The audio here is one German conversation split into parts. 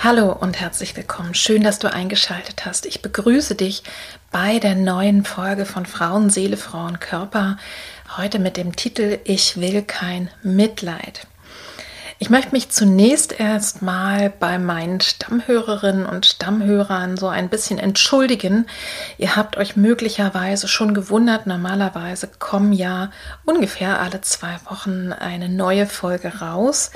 Hallo und herzlich willkommen. Schön, dass du eingeschaltet hast. Ich begrüße dich bei der neuen Folge von Frauenseele, Frauenkörper. Heute mit dem Titel Ich will kein Mitleid. Ich möchte mich zunächst erstmal bei meinen Stammhörerinnen und Stammhörern so ein bisschen entschuldigen. Ihr habt euch möglicherweise schon gewundert, normalerweise kommen ja ungefähr alle zwei Wochen eine neue Folge raus.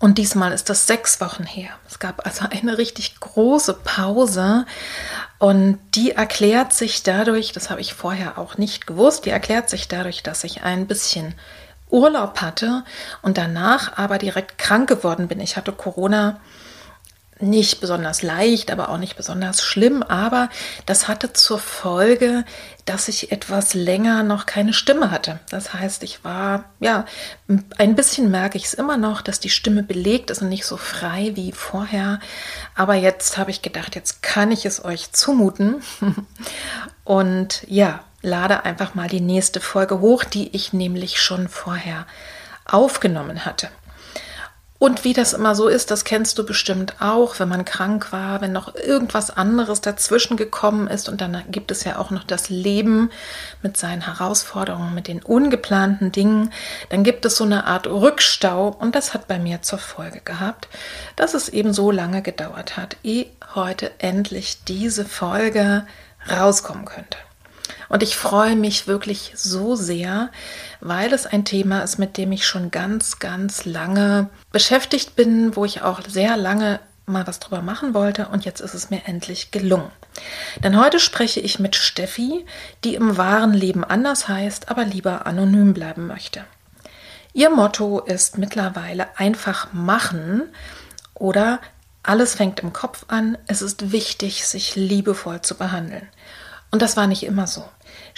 Und diesmal ist das sechs Wochen her. Es gab also eine richtig große Pause. Und die erklärt sich dadurch, das habe ich vorher auch nicht gewusst, die erklärt sich dadurch, dass ich ein bisschen Urlaub hatte und danach aber direkt krank geworden bin. Ich hatte Corona nicht besonders leicht, aber auch nicht besonders schlimm, aber das hatte zur Folge, dass ich etwas länger noch keine Stimme hatte. Das heißt, ich war, ja, ein bisschen merke ich es immer noch, dass die Stimme belegt ist und nicht so frei wie vorher. Aber jetzt habe ich gedacht, jetzt kann ich es euch zumuten. und ja, lade einfach mal die nächste Folge hoch, die ich nämlich schon vorher aufgenommen hatte. Und wie das immer so ist, das kennst du bestimmt auch, wenn man krank war, wenn noch irgendwas anderes dazwischen gekommen ist. Und dann gibt es ja auch noch das Leben mit seinen Herausforderungen, mit den ungeplanten Dingen. Dann gibt es so eine Art Rückstau. Und das hat bei mir zur Folge gehabt, dass es eben so lange gedauert hat, ehe heute endlich diese Folge rauskommen könnte. Und ich freue mich wirklich so sehr, weil es ein Thema ist, mit dem ich schon ganz, ganz lange beschäftigt bin, wo ich auch sehr lange mal was drüber machen wollte und jetzt ist es mir endlich gelungen. Denn heute spreche ich mit Steffi, die im wahren Leben anders heißt, aber lieber anonym bleiben möchte. Ihr Motto ist mittlerweile einfach machen oder alles fängt im Kopf an, es ist wichtig, sich liebevoll zu behandeln. Und das war nicht immer so.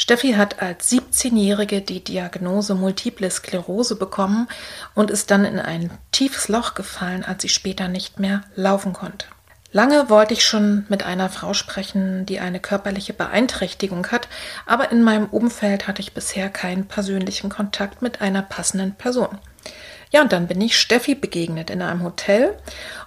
Steffi hat als 17-Jährige die Diagnose Multiple Sklerose bekommen und ist dann in ein tiefes Loch gefallen, als sie später nicht mehr laufen konnte. Lange wollte ich schon mit einer Frau sprechen, die eine körperliche Beeinträchtigung hat, aber in meinem Umfeld hatte ich bisher keinen persönlichen Kontakt mit einer passenden Person. Ja, und dann bin ich Steffi begegnet in einem Hotel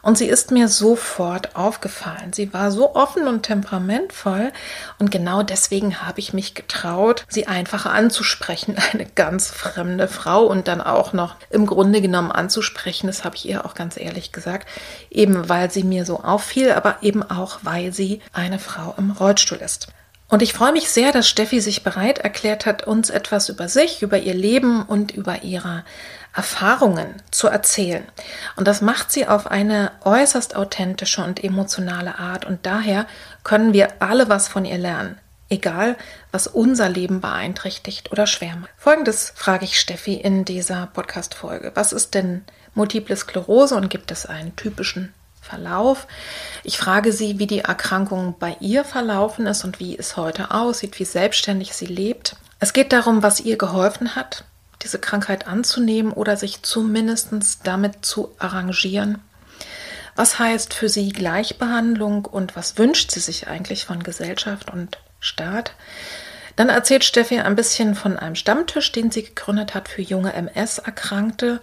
und sie ist mir sofort aufgefallen. Sie war so offen und temperamentvoll und genau deswegen habe ich mich getraut, sie einfach anzusprechen. Eine ganz fremde Frau und dann auch noch im Grunde genommen anzusprechen. Das habe ich ihr auch ganz ehrlich gesagt. Eben weil sie mir so auffiel, aber eben auch weil sie eine Frau im Rollstuhl ist. Und ich freue mich sehr, dass Steffi sich bereit erklärt hat, uns etwas über sich, über ihr Leben und über ihre Erfahrungen zu erzählen. Und das macht sie auf eine äußerst authentische und emotionale Art. Und daher können wir alle was von ihr lernen. Egal, was unser Leben beeinträchtigt oder schwer macht. Folgendes frage ich Steffi in dieser Podcast-Folge. Was ist denn Multiple Sklerose und gibt es einen typischen Verlauf? Ich frage sie, wie die Erkrankung bei ihr verlaufen ist und wie es heute aussieht, wie selbstständig sie lebt. Es geht darum, was ihr geholfen hat, diese Krankheit anzunehmen oder sich zumindest damit zu arrangieren. Was heißt für sie Gleichbehandlung und was wünscht sie sich eigentlich von Gesellschaft und Staat? Dann erzählt Steffi ein bisschen von einem Stammtisch, den sie gegründet hat für junge MS-Erkrankte.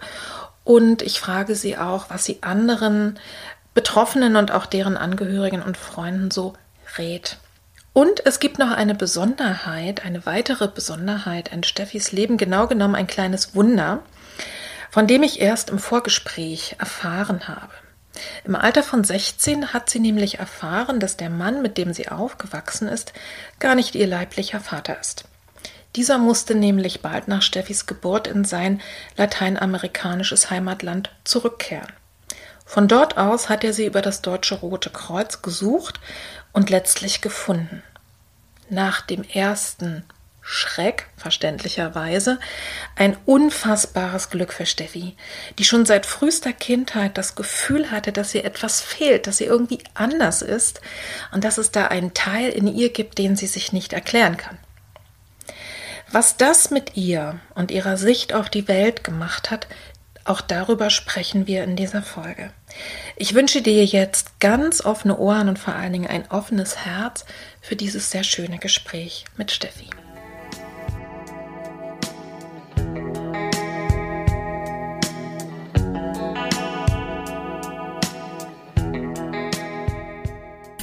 Und ich frage sie auch, was sie anderen Betroffenen und auch deren Angehörigen und Freunden so rät. Und es gibt noch eine Besonderheit, eine weitere Besonderheit in Steffis Leben, genau genommen ein kleines Wunder. von dem ich erst im Vorgespräch erfahren habe. Im Alter von 16 hat sie nämlich erfahren, dass der Mann, mit dem sie aufgewachsen ist, gar nicht ihr leiblicher Vater ist. Dieser musste nämlich bald nach Steffis Geburt in sein lateinamerikanisches Heimatland zurückkehren. Von dort aus hat er sie über das Deutsche Rote Kreuz gesucht und letztlich gefunden. Nach dem ersten Schreck, verständlicherweise, ein unfassbares Glück für Steffi, die schon seit frühester Kindheit das Gefühl hatte, dass ihr etwas fehlt, dass sie irgendwie anders ist und dass es da einen Teil in ihr gibt, den sie sich nicht erklären kann. Was das mit ihr und ihrer Sicht auf die Welt gemacht hat, auch darüber sprechen wir in dieser Folge. Ich wünsche dir jetzt ganz offene Ohren und vor allen Dingen ein offenes Herz für dieses sehr schöne Gespräch mit Steffi.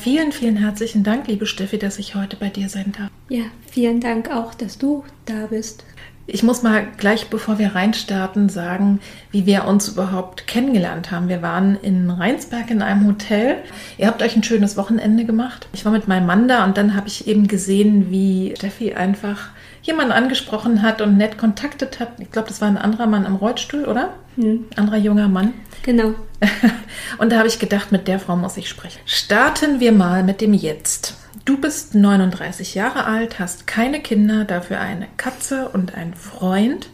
Vielen, vielen herzlichen Dank, liebe Steffi, dass ich heute bei dir sein darf. Ja, vielen Dank auch, dass du da bist. Ich muss mal gleich, bevor wir reinstarten, sagen, wie wir uns überhaupt kennengelernt haben. Wir waren in Rheinsberg in einem Hotel. Ihr habt euch ein schönes Wochenende gemacht. Ich war mit meinem Mann da und dann habe ich eben gesehen, wie Steffi einfach jemanden angesprochen hat und nett kontaktet hat. Ich glaube, das war ein anderer Mann am Rollstuhl, oder? Hm. Anderer junger Mann. Genau. und da habe ich gedacht, mit der Frau muss ich sprechen. Starten wir mal mit dem Jetzt. Du bist 39 Jahre alt, hast keine Kinder, dafür eine Katze und einen Freund.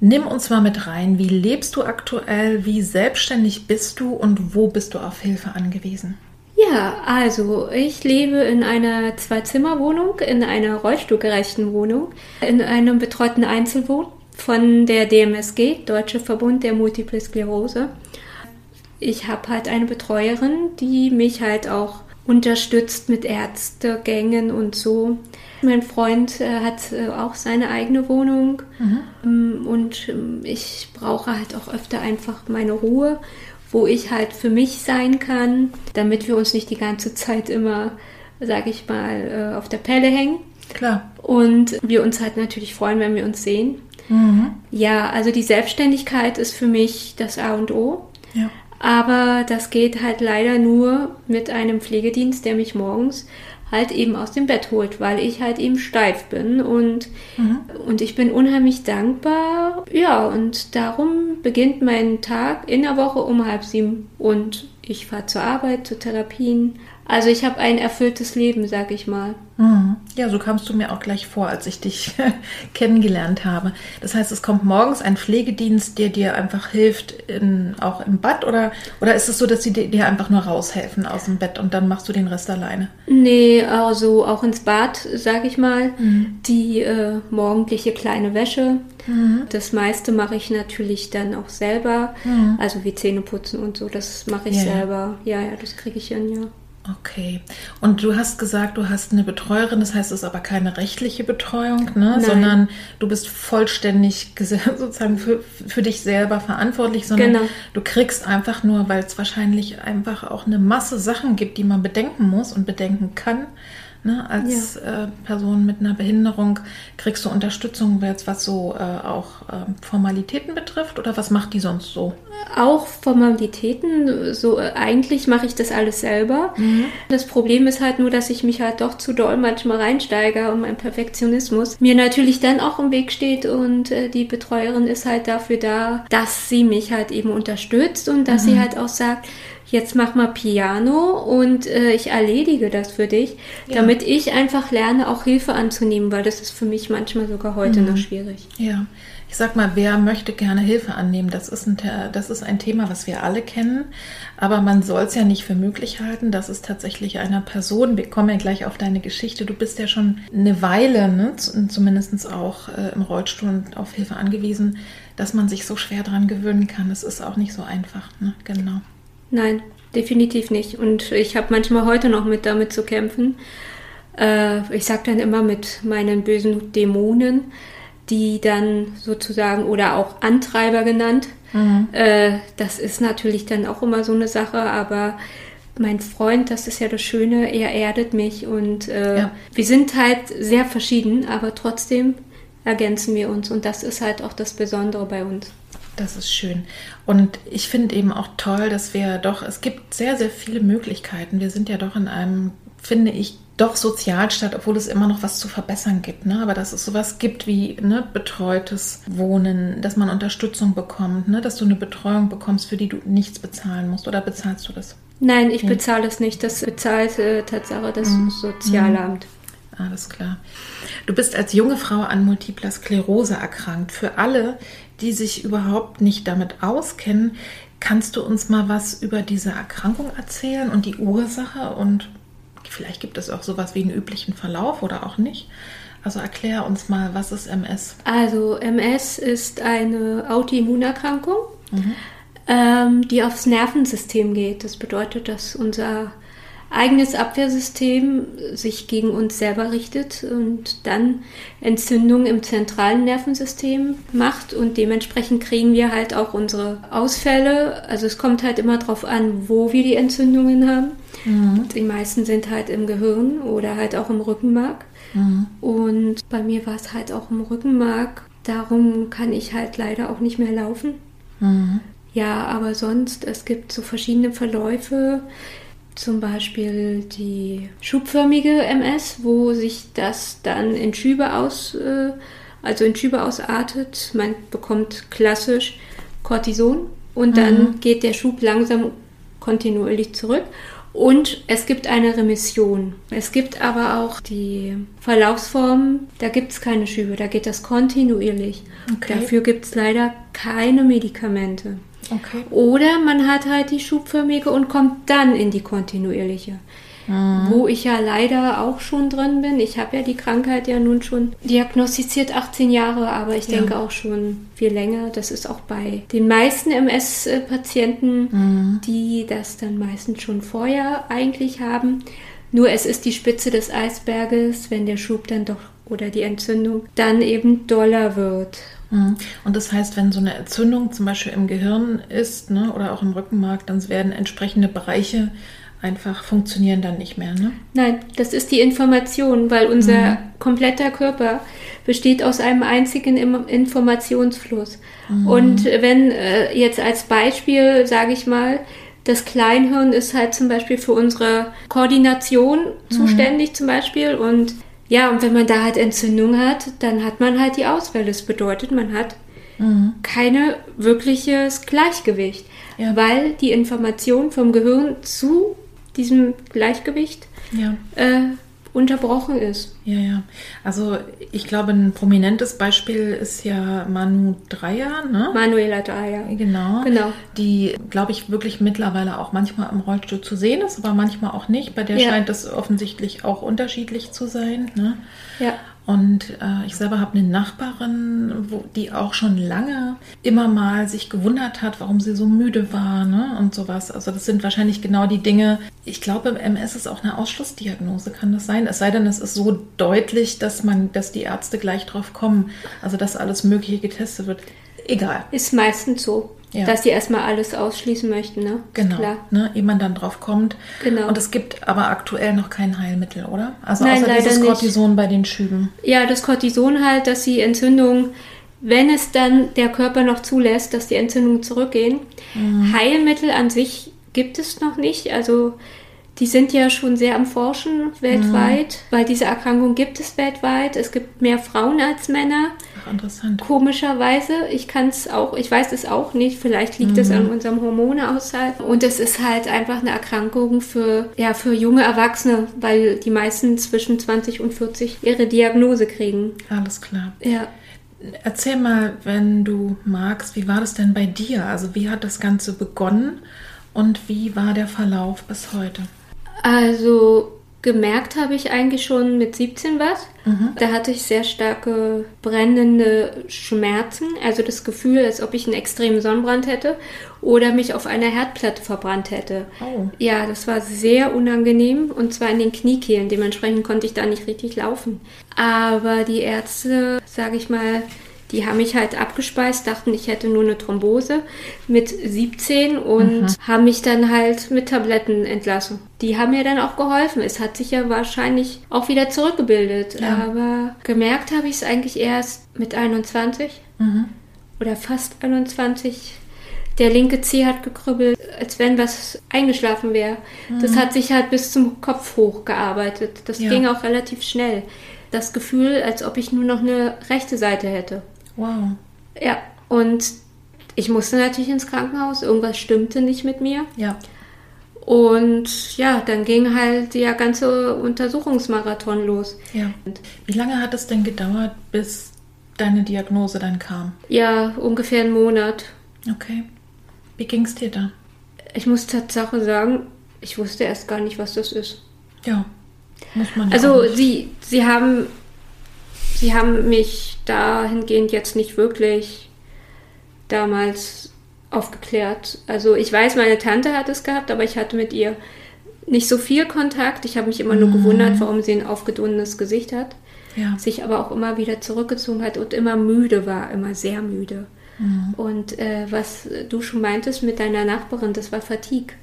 Nimm uns mal mit rein. Wie lebst du aktuell? Wie selbstständig bist du und wo bist du auf Hilfe angewiesen? Ja, also ich lebe in einer Zwei-Zimmer-Wohnung, in einer rollstuhlgerechten Wohnung, in einem betreuten Einzelwohn von der DMSG, Deutsche Verbund der Multiple Sklerose. Ich habe halt eine Betreuerin, die mich halt auch unterstützt mit Ärztegängen und so. Mein Freund äh, hat äh, auch seine eigene Wohnung mhm. Ähm, und ähm, ich brauche halt auch öfter einfach meine Ruhe, wo ich halt für mich sein kann, damit wir uns nicht die ganze Zeit immer, sage ich mal, äh, auf der Pelle hängen. Klar. Und wir uns halt natürlich freuen, wenn wir uns sehen. Mhm. Ja, also die Selbstständigkeit ist für mich das A und O. Ja. Aber das geht halt leider nur mit einem Pflegedienst, der mich morgens halt eben aus dem Bett holt, weil ich halt eben steif bin und, mhm. und ich bin unheimlich dankbar. Ja, und darum beginnt mein Tag in der Woche um halb sieben und ich fahre zur Arbeit, zu Therapien, also ich habe ein erfülltes Leben, sag ich mal. Mhm. Ja, so kamst du mir auch gleich vor, als ich dich kennengelernt habe. Das heißt, es kommt morgens ein Pflegedienst, der dir einfach hilft, in, auch im Bad oder, oder ist es so, dass sie dir einfach nur raushelfen aus dem Bett und dann machst du den Rest alleine? Nee, also auch ins Bad, sag ich mal. Mhm. Die äh, morgendliche kleine Wäsche. Mhm. Das meiste mache ich natürlich dann auch selber. Mhm. Also wie Zähne putzen und so, das mache ich ja, selber. Ja, ja, das kriege ich hin, ja. Okay. Und du hast gesagt, du hast eine Betreuerin, das heißt, es ist aber keine rechtliche Betreuung, ne? sondern du bist vollständig sozusagen für, für dich selber verantwortlich, sondern genau. du kriegst einfach nur, weil es wahrscheinlich einfach auch eine Masse Sachen gibt, die man bedenken muss und bedenken kann, Ne? Als ja. äh, Person mit einer Behinderung kriegst du Unterstützung, jetzt was so äh, auch äh, Formalitäten betrifft oder was macht die sonst so? Auch Formalitäten, so äh, eigentlich mache ich das alles selber. Mhm. Das Problem ist halt nur, dass ich mich halt doch zu doll manchmal reinsteige und mein Perfektionismus mir natürlich dann auch im Weg steht und äh, die Betreuerin ist halt dafür da, dass sie mich halt eben unterstützt und dass mhm. sie halt auch sagt, jetzt mach mal Piano und äh, ich erledige das für dich, ja. damit ich einfach lerne, auch Hilfe anzunehmen, weil das ist für mich manchmal sogar heute mhm. noch schwierig. Ja. Ich sag mal, wer möchte gerne Hilfe annehmen? Das ist ein, das ist ein Thema, was wir alle kennen. Aber man soll es ja nicht für möglich halten, dass es tatsächlich einer Person, wir kommen ja gleich auf deine Geschichte, du bist ja schon eine Weile, ne, zumindest auch äh, im Rollstuhl und auf Hilfe angewiesen, dass man sich so schwer daran gewöhnen kann. Das ist auch nicht so einfach. Ne? Genau. Nein, definitiv nicht. Und ich habe manchmal heute noch mit damit zu kämpfen. Äh, ich sage dann immer mit meinen bösen Dämonen, die dann sozusagen oder auch Antreiber genannt. Mhm. Äh, das ist natürlich dann auch immer so eine Sache, aber mein Freund, das ist ja das Schöne, er erdet mich und äh, ja. wir sind halt sehr verschieden, aber trotzdem ergänzen wir uns und das ist halt auch das Besondere bei uns. Das ist schön. Und ich finde eben auch toll, dass wir doch, es gibt sehr, sehr viele Möglichkeiten. Wir sind ja doch in einem, finde ich, doch Sozialstaat, obwohl es immer noch was zu verbessern gibt. Ne? Aber dass es sowas gibt wie ne, betreutes Wohnen, dass man Unterstützung bekommt, ne? dass du eine Betreuung bekommst, für die du nichts bezahlen musst. Oder bezahlst du das? Nein, ich ja. bezahle es nicht. Das bezahlt äh, Tatsache das mhm. Sozialamt. Mhm. Alles klar. Du bist als junge Frau an multipler Sklerose erkrankt. Für alle, die sich überhaupt nicht damit auskennen, kannst du uns mal was über diese Erkrankung erzählen und die Ursache und Vielleicht gibt es auch sowas wie einen üblichen Verlauf oder auch nicht. Also erklär uns mal, was ist MS? Also MS ist eine Autoimmunerkrankung, mhm. ähm, die aufs Nervensystem geht. Das bedeutet, dass unser eigenes Abwehrsystem sich gegen uns selber richtet und dann Entzündung im zentralen Nervensystem macht und dementsprechend kriegen wir halt auch unsere Ausfälle. Also es kommt halt immer darauf an, wo wir die Entzündungen haben. Mhm. Die meisten sind halt im Gehirn oder halt auch im Rückenmark. Mhm. Und bei mir war es halt auch im Rückenmark. Darum kann ich halt leider auch nicht mehr laufen. Mhm. Ja, aber sonst, es gibt so verschiedene Verläufe zum Beispiel die schubförmige MS, wo sich das dann in Schübe aus, äh, also in Schübe ausartet. Man bekommt klassisch Cortison und dann mhm. geht der Schub langsam kontinuierlich zurück. Und es gibt eine Remission. Es gibt aber auch die Verlaufsform, da gibt es keine Schübe, da geht das kontinuierlich. Okay. Dafür gibt es leider keine Medikamente. Okay. Oder man hat halt die schubförmige und kommt dann in die kontinuierliche. Mhm. Wo ich ja leider auch schon drin bin. Ich habe ja die Krankheit ja nun schon diagnostiziert 18 Jahre, aber ich ja. denke auch schon viel länger. Das ist auch bei den meisten MS-Patienten, mhm. die das dann meistens schon vorher eigentlich haben. Nur es ist die Spitze des Eisberges, wenn der Schub dann doch oder die Entzündung dann eben doller wird. Mhm. Und das heißt, wenn so eine Entzündung zum Beispiel im Gehirn ist ne, oder auch im Rückenmark, dann werden entsprechende Bereiche einfach funktionieren dann nicht mehr. Ne? Nein, das ist die Information, weil unser mhm. kompletter Körper besteht aus einem einzigen Informationsfluss. Mhm. Und wenn äh, jetzt als Beispiel, sage ich mal, das Kleinhirn ist halt zum Beispiel für unsere Koordination mhm. zuständig zum Beispiel und ja, und wenn man da halt Entzündung hat, dann hat man halt die Ausfälle. Das bedeutet, man hat mhm. keine wirkliches Gleichgewicht, ja. weil die Information vom Gehirn zu diesem Gleichgewicht ja. äh, unterbrochen ist. Ja, ja. Also ich glaube, ein prominentes Beispiel ist ja Manu Dreier, ne? Manuela Dreier. Genau. Genau. Die, glaube ich, wirklich mittlerweile auch manchmal im Rollstuhl zu sehen ist, aber manchmal auch nicht. Bei der ja. scheint es offensichtlich auch unterschiedlich zu sein. Ne? Ja. Und äh, ich selber habe eine Nachbarin, wo, die auch schon lange immer mal sich gewundert hat, warum sie so müde war ne? und sowas. Also das sind wahrscheinlich genau die Dinge. Ich glaube, MS ist auch eine Ausschlussdiagnose, kann das sein? Es sei denn, es ist so deutlich, dass man, dass die Ärzte gleich drauf kommen. Also dass alles Mögliche getestet wird. Egal. Ist meistens so. Ja. Dass die erstmal alles ausschließen möchten, ne? Genau. Klar. Ne, ehe man dann drauf kommt. Genau. Und es gibt aber aktuell noch kein Heilmittel, oder? Also Nein, außer dieses Cortison nicht. bei den Schüben. Ja, das Cortison halt, dass die Entzündung, wenn es dann der Körper noch zulässt, dass die Entzündungen zurückgehen. Mhm. Heilmittel an sich gibt es noch nicht. Also die sind ja schon sehr am Forschen weltweit, mhm. weil diese Erkrankung gibt es weltweit. Es gibt mehr Frauen als Männer. Ach, interessant. Komischerweise. Ich kann es auch, ich weiß es auch nicht. Vielleicht liegt es mhm. an unserem Hormonehaushalt. Und es ist halt einfach eine Erkrankung für, ja, für junge Erwachsene, weil die meisten zwischen 20 und 40 ihre Diagnose kriegen. Alles klar. Ja. Erzähl mal, wenn du magst, wie war das denn bei dir? Also wie hat das Ganze begonnen und wie war der Verlauf bis heute? Also gemerkt habe ich eigentlich schon mit 17 was. Mhm. Da hatte ich sehr starke brennende Schmerzen, also das Gefühl, als ob ich einen extremen Sonnenbrand hätte oder mich auf einer Herdplatte verbrannt hätte. Oh. Ja, das war sehr unangenehm und zwar in den Kniekehlen. Dementsprechend konnte ich da nicht richtig laufen. Aber die Ärzte, sage ich mal, die haben mich halt abgespeist, dachten, ich hätte nur eine Thrombose mit 17 und mhm. haben mich dann halt mit Tabletten entlassen. Die haben mir dann auch geholfen. Es hat sich ja wahrscheinlich auch wieder zurückgebildet. Ja. Aber gemerkt habe ich es eigentlich erst mit 21. Mhm. oder fast 21. Der linke Zeh hat gekribbelt, als wenn was eingeschlafen wäre. Mhm. Das hat sich halt bis zum Kopf hochgearbeitet. Das ja. ging auch relativ schnell. Das Gefühl, als ob ich nur noch eine rechte Seite hätte. Wow. Ja, und ich musste natürlich ins Krankenhaus. Irgendwas stimmte nicht mit mir. Ja. Und ja, dann ging halt der ganze Untersuchungsmarathon los. Ja. Wie lange hat es denn gedauert, bis deine Diagnose dann kam? Ja, ungefähr einen Monat. Okay. Wie ging es dir da? Ich muss Tatsache sagen, ich wusste erst gar nicht, was das ist. Ja, muss man. Ja also sie, sie haben, sie haben mich dahingehend jetzt nicht wirklich damals aufgeklärt. Also ich weiß, meine Tante hat es gehabt, aber ich hatte mit ihr nicht so viel Kontakt. Ich habe mich immer nur mhm. gewundert, warum sie ein aufgedunnenes Gesicht hat. Ja. Sich aber auch immer wieder zurückgezogen hat und immer müde war, immer sehr müde. Mhm. Und äh, was du schon meintest mit deiner Nachbarin, das war Fatigue.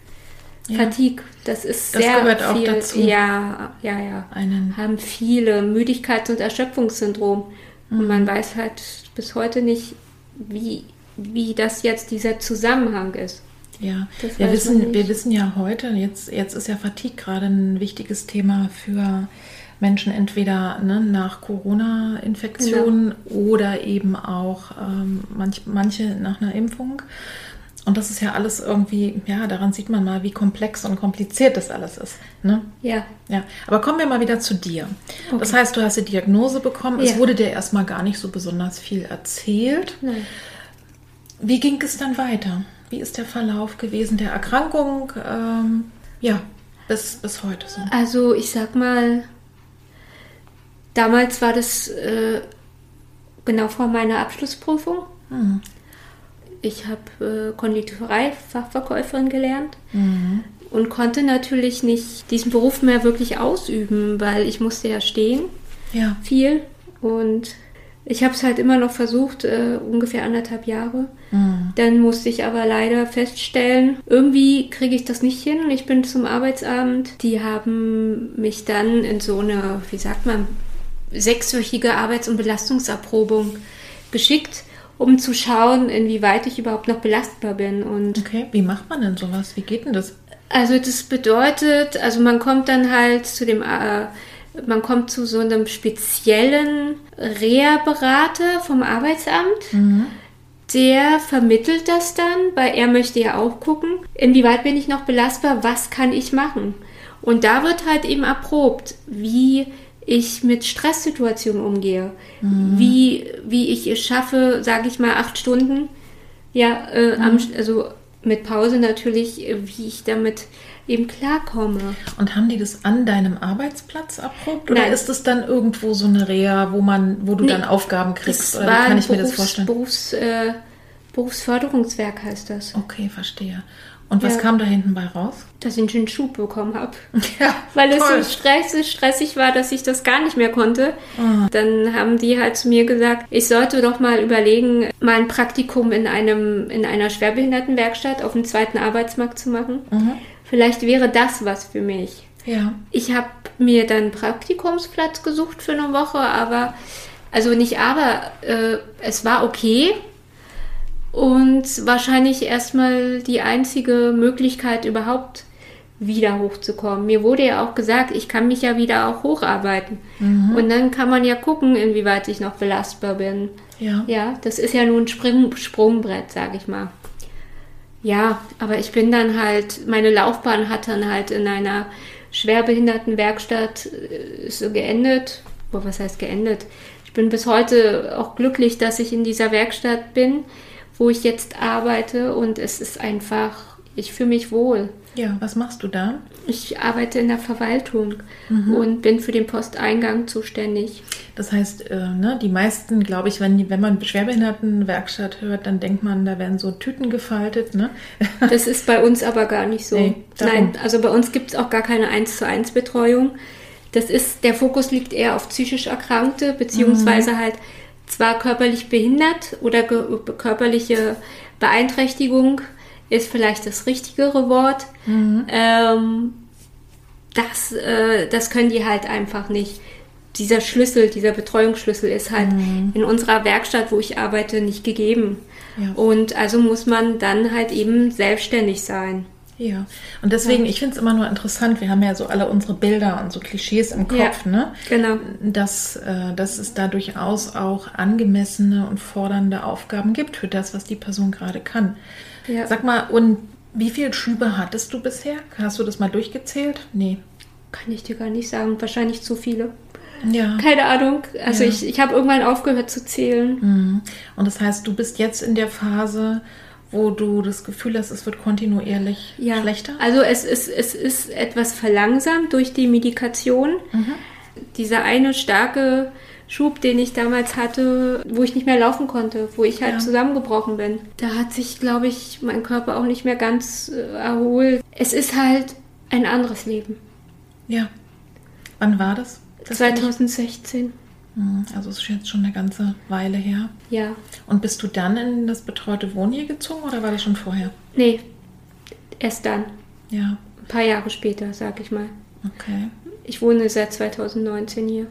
Ja. Fatigue, das ist das sehr gehört viel. Auch dazu. Ja, ja, ja. Einen. Haben viele Müdigkeits- und Erschöpfungssyndrom. Mhm. Und man weiß halt bis heute nicht, wie wie das jetzt dieser Zusammenhang ist. Ja, wir wissen, wir wissen ja heute, jetzt, jetzt ist ja Fatigue gerade ein wichtiges Thema für Menschen, entweder ne, nach Corona-Infektionen genau. oder eben auch ähm, manch, manche nach einer Impfung. Und das ist ja alles irgendwie, ja, daran sieht man mal, wie komplex und kompliziert das alles ist. Ne? Ja. Ja. Aber kommen wir mal wieder zu dir. Okay. Das heißt, du hast die Diagnose bekommen. Ja. Es wurde dir erstmal gar nicht so besonders viel erzählt. Nein. Wie ging es dann weiter? Wie ist der Verlauf gewesen der Erkrankung? Ähm, ja, bis, bis heute so. Also ich sag mal, damals war das äh, genau vor meiner Abschlussprüfung. Mhm. Ich habe äh, Konditorei-Fachverkäuferin gelernt mhm. und konnte natürlich nicht diesen Beruf mehr wirklich ausüben, weil ich musste ja stehen. Ja. Viel. Und ich habe es halt immer noch versucht, äh, ungefähr anderthalb Jahre. Mhm. Dann musste ich aber leider feststellen, irgendwie kriege ich das nicht hin und ich bin zum Arbeitsamt. Die haben mich dann in so eine, wie sagt man, sechswöchige Arbeits- und Belastungserprobung geschickt, um zu schauen, inwieweit ich überhaupt noch belastbar bin. Und okay, wie macht man denn sowas? Wie geht denn das? Also das bedeutet, also man kommt dann halt zu dem äh, man kommt zu so einem speziellen Reha-Berater vom Arbeitsamt. Mhm. Der vermittelt das dann, weil er möchte ja auch gucken, inwieweit bin ich noch belastbar, was kann ich machen. Und da wird halt eben erprobt, wie ich mit Stresssituationen umgehe, mhm. wie, wie ich es schaffe, sage ich mal, acht Stunden, ja, äh, mhm. am, also mit Pause natürlich, wie ich damit eben klarkomme. Und haben die das an deinem Arbeitsplatz erprobt? Oder Nein. ist es dann irgendwo so eine Reha, wo man, wo du nee, dann Aufgaben kriegst? Oder kann ich Berufs, mir das vorstellen? Berufs, äh, Berufsförderungswerk heißt das. Okay, verstehe. Und was ja. kam da hinten bei raus? Dass ich einen Schub bekommen habe. Ja, Weil es so stressig, stressig war, dass ich das gar nicht mehr konnte. Oh. Dann haben die halt zu mir gesagt, ich sollte doch mal überlegen, mal ein Praktikum in, einem, in einer Schwerbehindertenwerkstatt auf dem zweiten Arbeitsmarkt zu machen. Mhm. Vielleicht wäre das was für mich. Ja. Ich habe mir dann einen Praktikumsplatz gesucht für eine Woche, aber, also nicht aber, äh, es war okay. Und wahrscheinlich erstmal die einzige Möglichkeit überhaupt wieder hochzukommen. Mir wurde ja auch gesagt, ich kann mich ja wieder auch hocharbeiten. Mhm. Und dann kann man ja gucken, inwieweit ich noch belastbar bin. Ja. Ja, das ist ja nur ein Spring Sprungbrett, sage ich mal. Ja, aber ich bin dann halt, meine Laufbahn hat dann halt in einer Schwerbehindertenwerkstatt äh, so geendet. Boah, was heißt geendet? Ich bin bis heute auch glücklich, dass ich in dieser Werkstatt bin, wo ich jetzt arbeite und es ist einfach, ich fühle mich wohl. Ja, was machst du da? Ich arbeite in der Verwaltung mhm. und bin für den Posteingang zuständig. Das heißt, äh, ne, die meisten, glaube ich, wenn, wenn man Schwerbehindertenwerkstatt hört, dann denkt man, da werden so Tüten gefaltet. Ne? Das ist bei uns aber gar nicht so. Nee, Nein, also bei uns gibt es auch gar keine 1 zu 1 Betreuung. Das ist, der Fokus liegt eher auf psychisch Erkrankte, beziehungsweise mhm. halt zwar körperlich behindert oder körperliche Beeinträchtigung ist vielleicht das richtigere Wort. Mhm. Ähm, das, äh, das können die halt einfach nicht. dieser Schlüssel, dieser Betreuungsschlüssel ist halt mhm. in unserer Werkstatt, wo ich arbeite, nicht gegeben. Ja. Und also muss man dann halt eben selbstständig sein. Ja, und deswegen, ja. ich finde es immer nur interessant, wir haben ja so alle unsere Bilder und so Klischees im Kopf, ja, ne? Genau. Dass, äh, dass es da durchaus auch angemessene und fordernde Aufgaben gibt für das, was die Person gerade kann. Ja. Sag mal, und wie viele Schübe hattest du bisher? Hast du das mal durchgezählt? Nee. Kann ich dir gar nicht sagen. Wahrscheinlich zu viele. Ja. Keine Ahnung. Also ich, ich habe irgendwann aufgehört zu zählen. Mhm. Und das heißt, du bist jetzt in der Phase, wo du das Gefühl hast, es wird kontinuierlich ja. schlechter? Also es ist, es ist etwas verlangsamt durch die Medikation. Mhm. Dieser eine starke Schub, den ich damals hatte, wo ich nicht mehr laufen konnte, wo ich halt ja. zusammengebrochen bin. Da hat sich, glaube ich, mein Körper auch nicht mehr ganz äh, erholt. Es ist halt ein anderes Leben. Ja. Wann war das? das 2016. Hm, also es ist jetzt schon eine ganze Weile her. Ja. Und bist du dann in das betreute Wohnen hier gezogen oder war das schon vorher? Nee, erst dann. Ja. Ein paar Jahre später, sag ich mal. Okay. Ich wohne seit 2019 hier.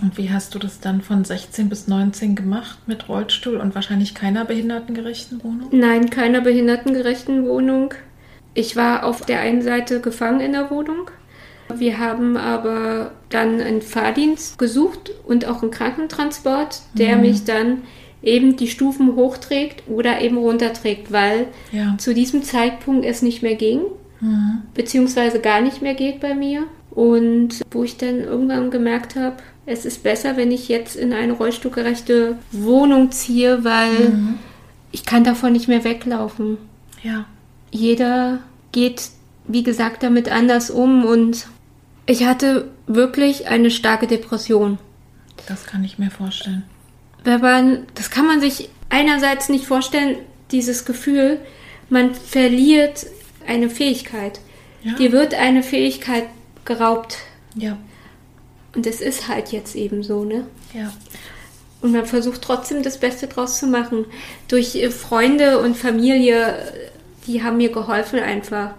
Und wie hast du das dann von 16 bis 19 gemacht mit Rollstuhl und wahrscheinlich keiner behindertengerechten Wohnung? Nein, keiner behindertengerechten Wohnung. Ich war auf der einen Seite gefangen in der Wohnung wir haben aber dann einen Fahrdienst gesucht und auch einen Krankentransport, der mhm. mich dann eben die Stufen hochträgt oder eben runterträgt, weil ja. zu diesem Zeitpunkt es nicht mehr ging, mhm. beziehungsweise gar nicht mehr geht bei mir. Und wo ich dann irgendwann gemerkt habe, es ist besser, wenn ich jetzt in eine rollstuhlgerechte Wohnung ziehe, weil mhm. ich kann davon nicht mehr weglaufen. Ja. Jeder geht, wie gesagt, damit anders um und ich hatte wirklich eine starke Depression. Das kann ich mir vorstellen. Wenn man, das kann man sich einerseits nicht vorstellen, dieses Gefühl, man verliert eine Fähigkeit. Ja. Dir wird eine Fähigkeit geraubt. Ja. Und es ist halt jetzt eben so, ne? Ja. Und man versucht trotzdem das Beste draus zu machen. Durch äh, Freunde und Familie, die haben mir geholfen, einfach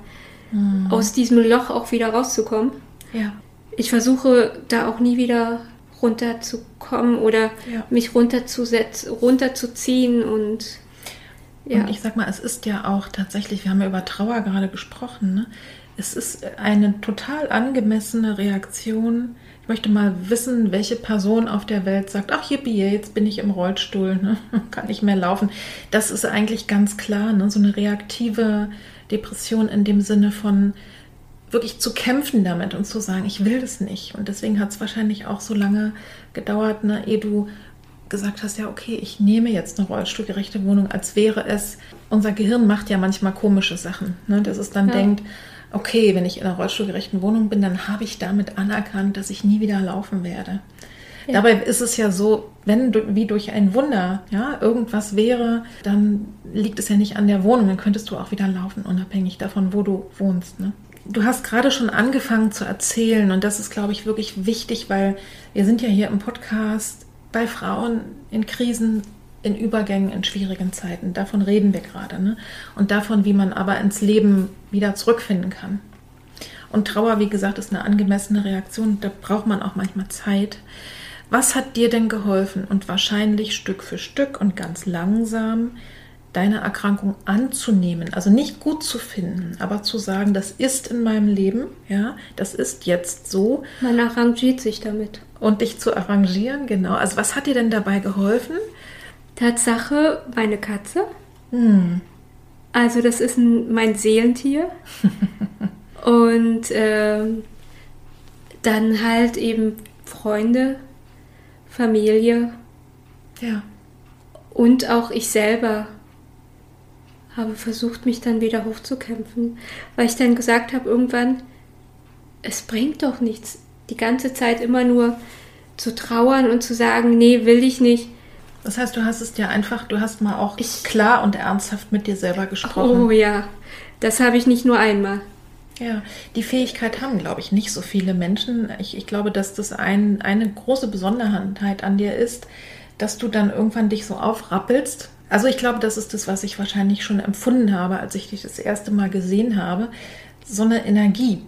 mhm. aus diesem Loch auch wieder rauszukommen. Ja. Ich versuche da auch nie wieder runterzukommen oder ja. mich runterzusetzen, runterzuziehen und ja. Und ich sag mal, es ist ja auch tatsächlich, wir haben ja über Trauer gerade gesprochen, ne? es ist eine total angemessene Reaktion. Ich möchte mal wissen, welche Person auf der Welt sagt, ach yippie, jetzt bin ich im Rollstuhl, ne? kann nicht mehr laufen. Das ist eigentlich ganz klar, ne? so eine reaktive Depression in dem Sinne von, wirklich zu kämpfen damit und zu sagen, ich will das nicht. Und deswegen hat es wahrscheinlich auch so lange gedauert, ne, ehe du gesagt hast, ja, okay, ich nehme jetzt eine rollstuhlgerechte Wohnung, als wäre es, unser Gehirn macht ja manchmal komische Sachen, ne, dass es dann ja. denkt, okay, wenn ich in einer rollstuhlgerechten Wohnung bin, dann habe ich damit anerkannt, dass ich nie wieder laufen werde. Ja. Dabei ist es ja so, wenn wie durch ein Wunder ja, irgendwas wäre, dann liegt es ja nicht an der Wohnung, dann könntest du auch wieder laufen, unabhängig davon, wo du wohnst. Ne? Du hast gerade schon angefangen zu erzählen und das ist, glaube ich, wirklich wichtig, weil wir sind ja hier im Podcast bei Frauen in Krisen, in Übergängen, in schwierigen Zeiten. Davon reden wir gerade. Ne? Und davon, wie man aber ins Leben wieder zurückfinden kann. Und Trauer, wie gesagt, ist eine angemessene Reaktion. Da braucht man auch manchmal Zeit. Was hat dir denn geholfen? Und wahrscheinlich Stück für Stück und ganz langsam deine Erkrankung anzunehmen, also nicht gut zu finden, aber zu sagen, das ist in meinem Leben, ja, das ist jetzt so. Man arrangiert sich damit. Und dich zu arrangieren, genau. Also was hat dir denn dabei geholfen? Tatsache, meine Katze. Hm. Also das ist ein, mein Seelentier. Und äh, dann halt eben Freunde, Familie. Ja. Und auch ich selber habe versucht, mich dann wieder hochzukämpfen, weil ich dann gesagt habe irgendwann, es bringt doch nichts, die ganze Zeit immer nur zu trauern und zu sagen, nee, will ich nicht. Das heißt, du hast es dir einfach, du hast mal auch ich, klar und ernsthaft mit dir selber gesprochen. Oh ja, das habe ich nicht nur einmal. Ja, die Fähigkeit haben, glaube ich, nicht so viele Menschen. Ich, ich glaube, dass das ein, eine große Besonderheit an dir ist, dass du dann irgendwann dich so aufrappelst also ich glaube, das ist das, was ich wahrscheinlich schon empfunden habe, als ich dich das erste Mal gesehen habe. So eine Energie.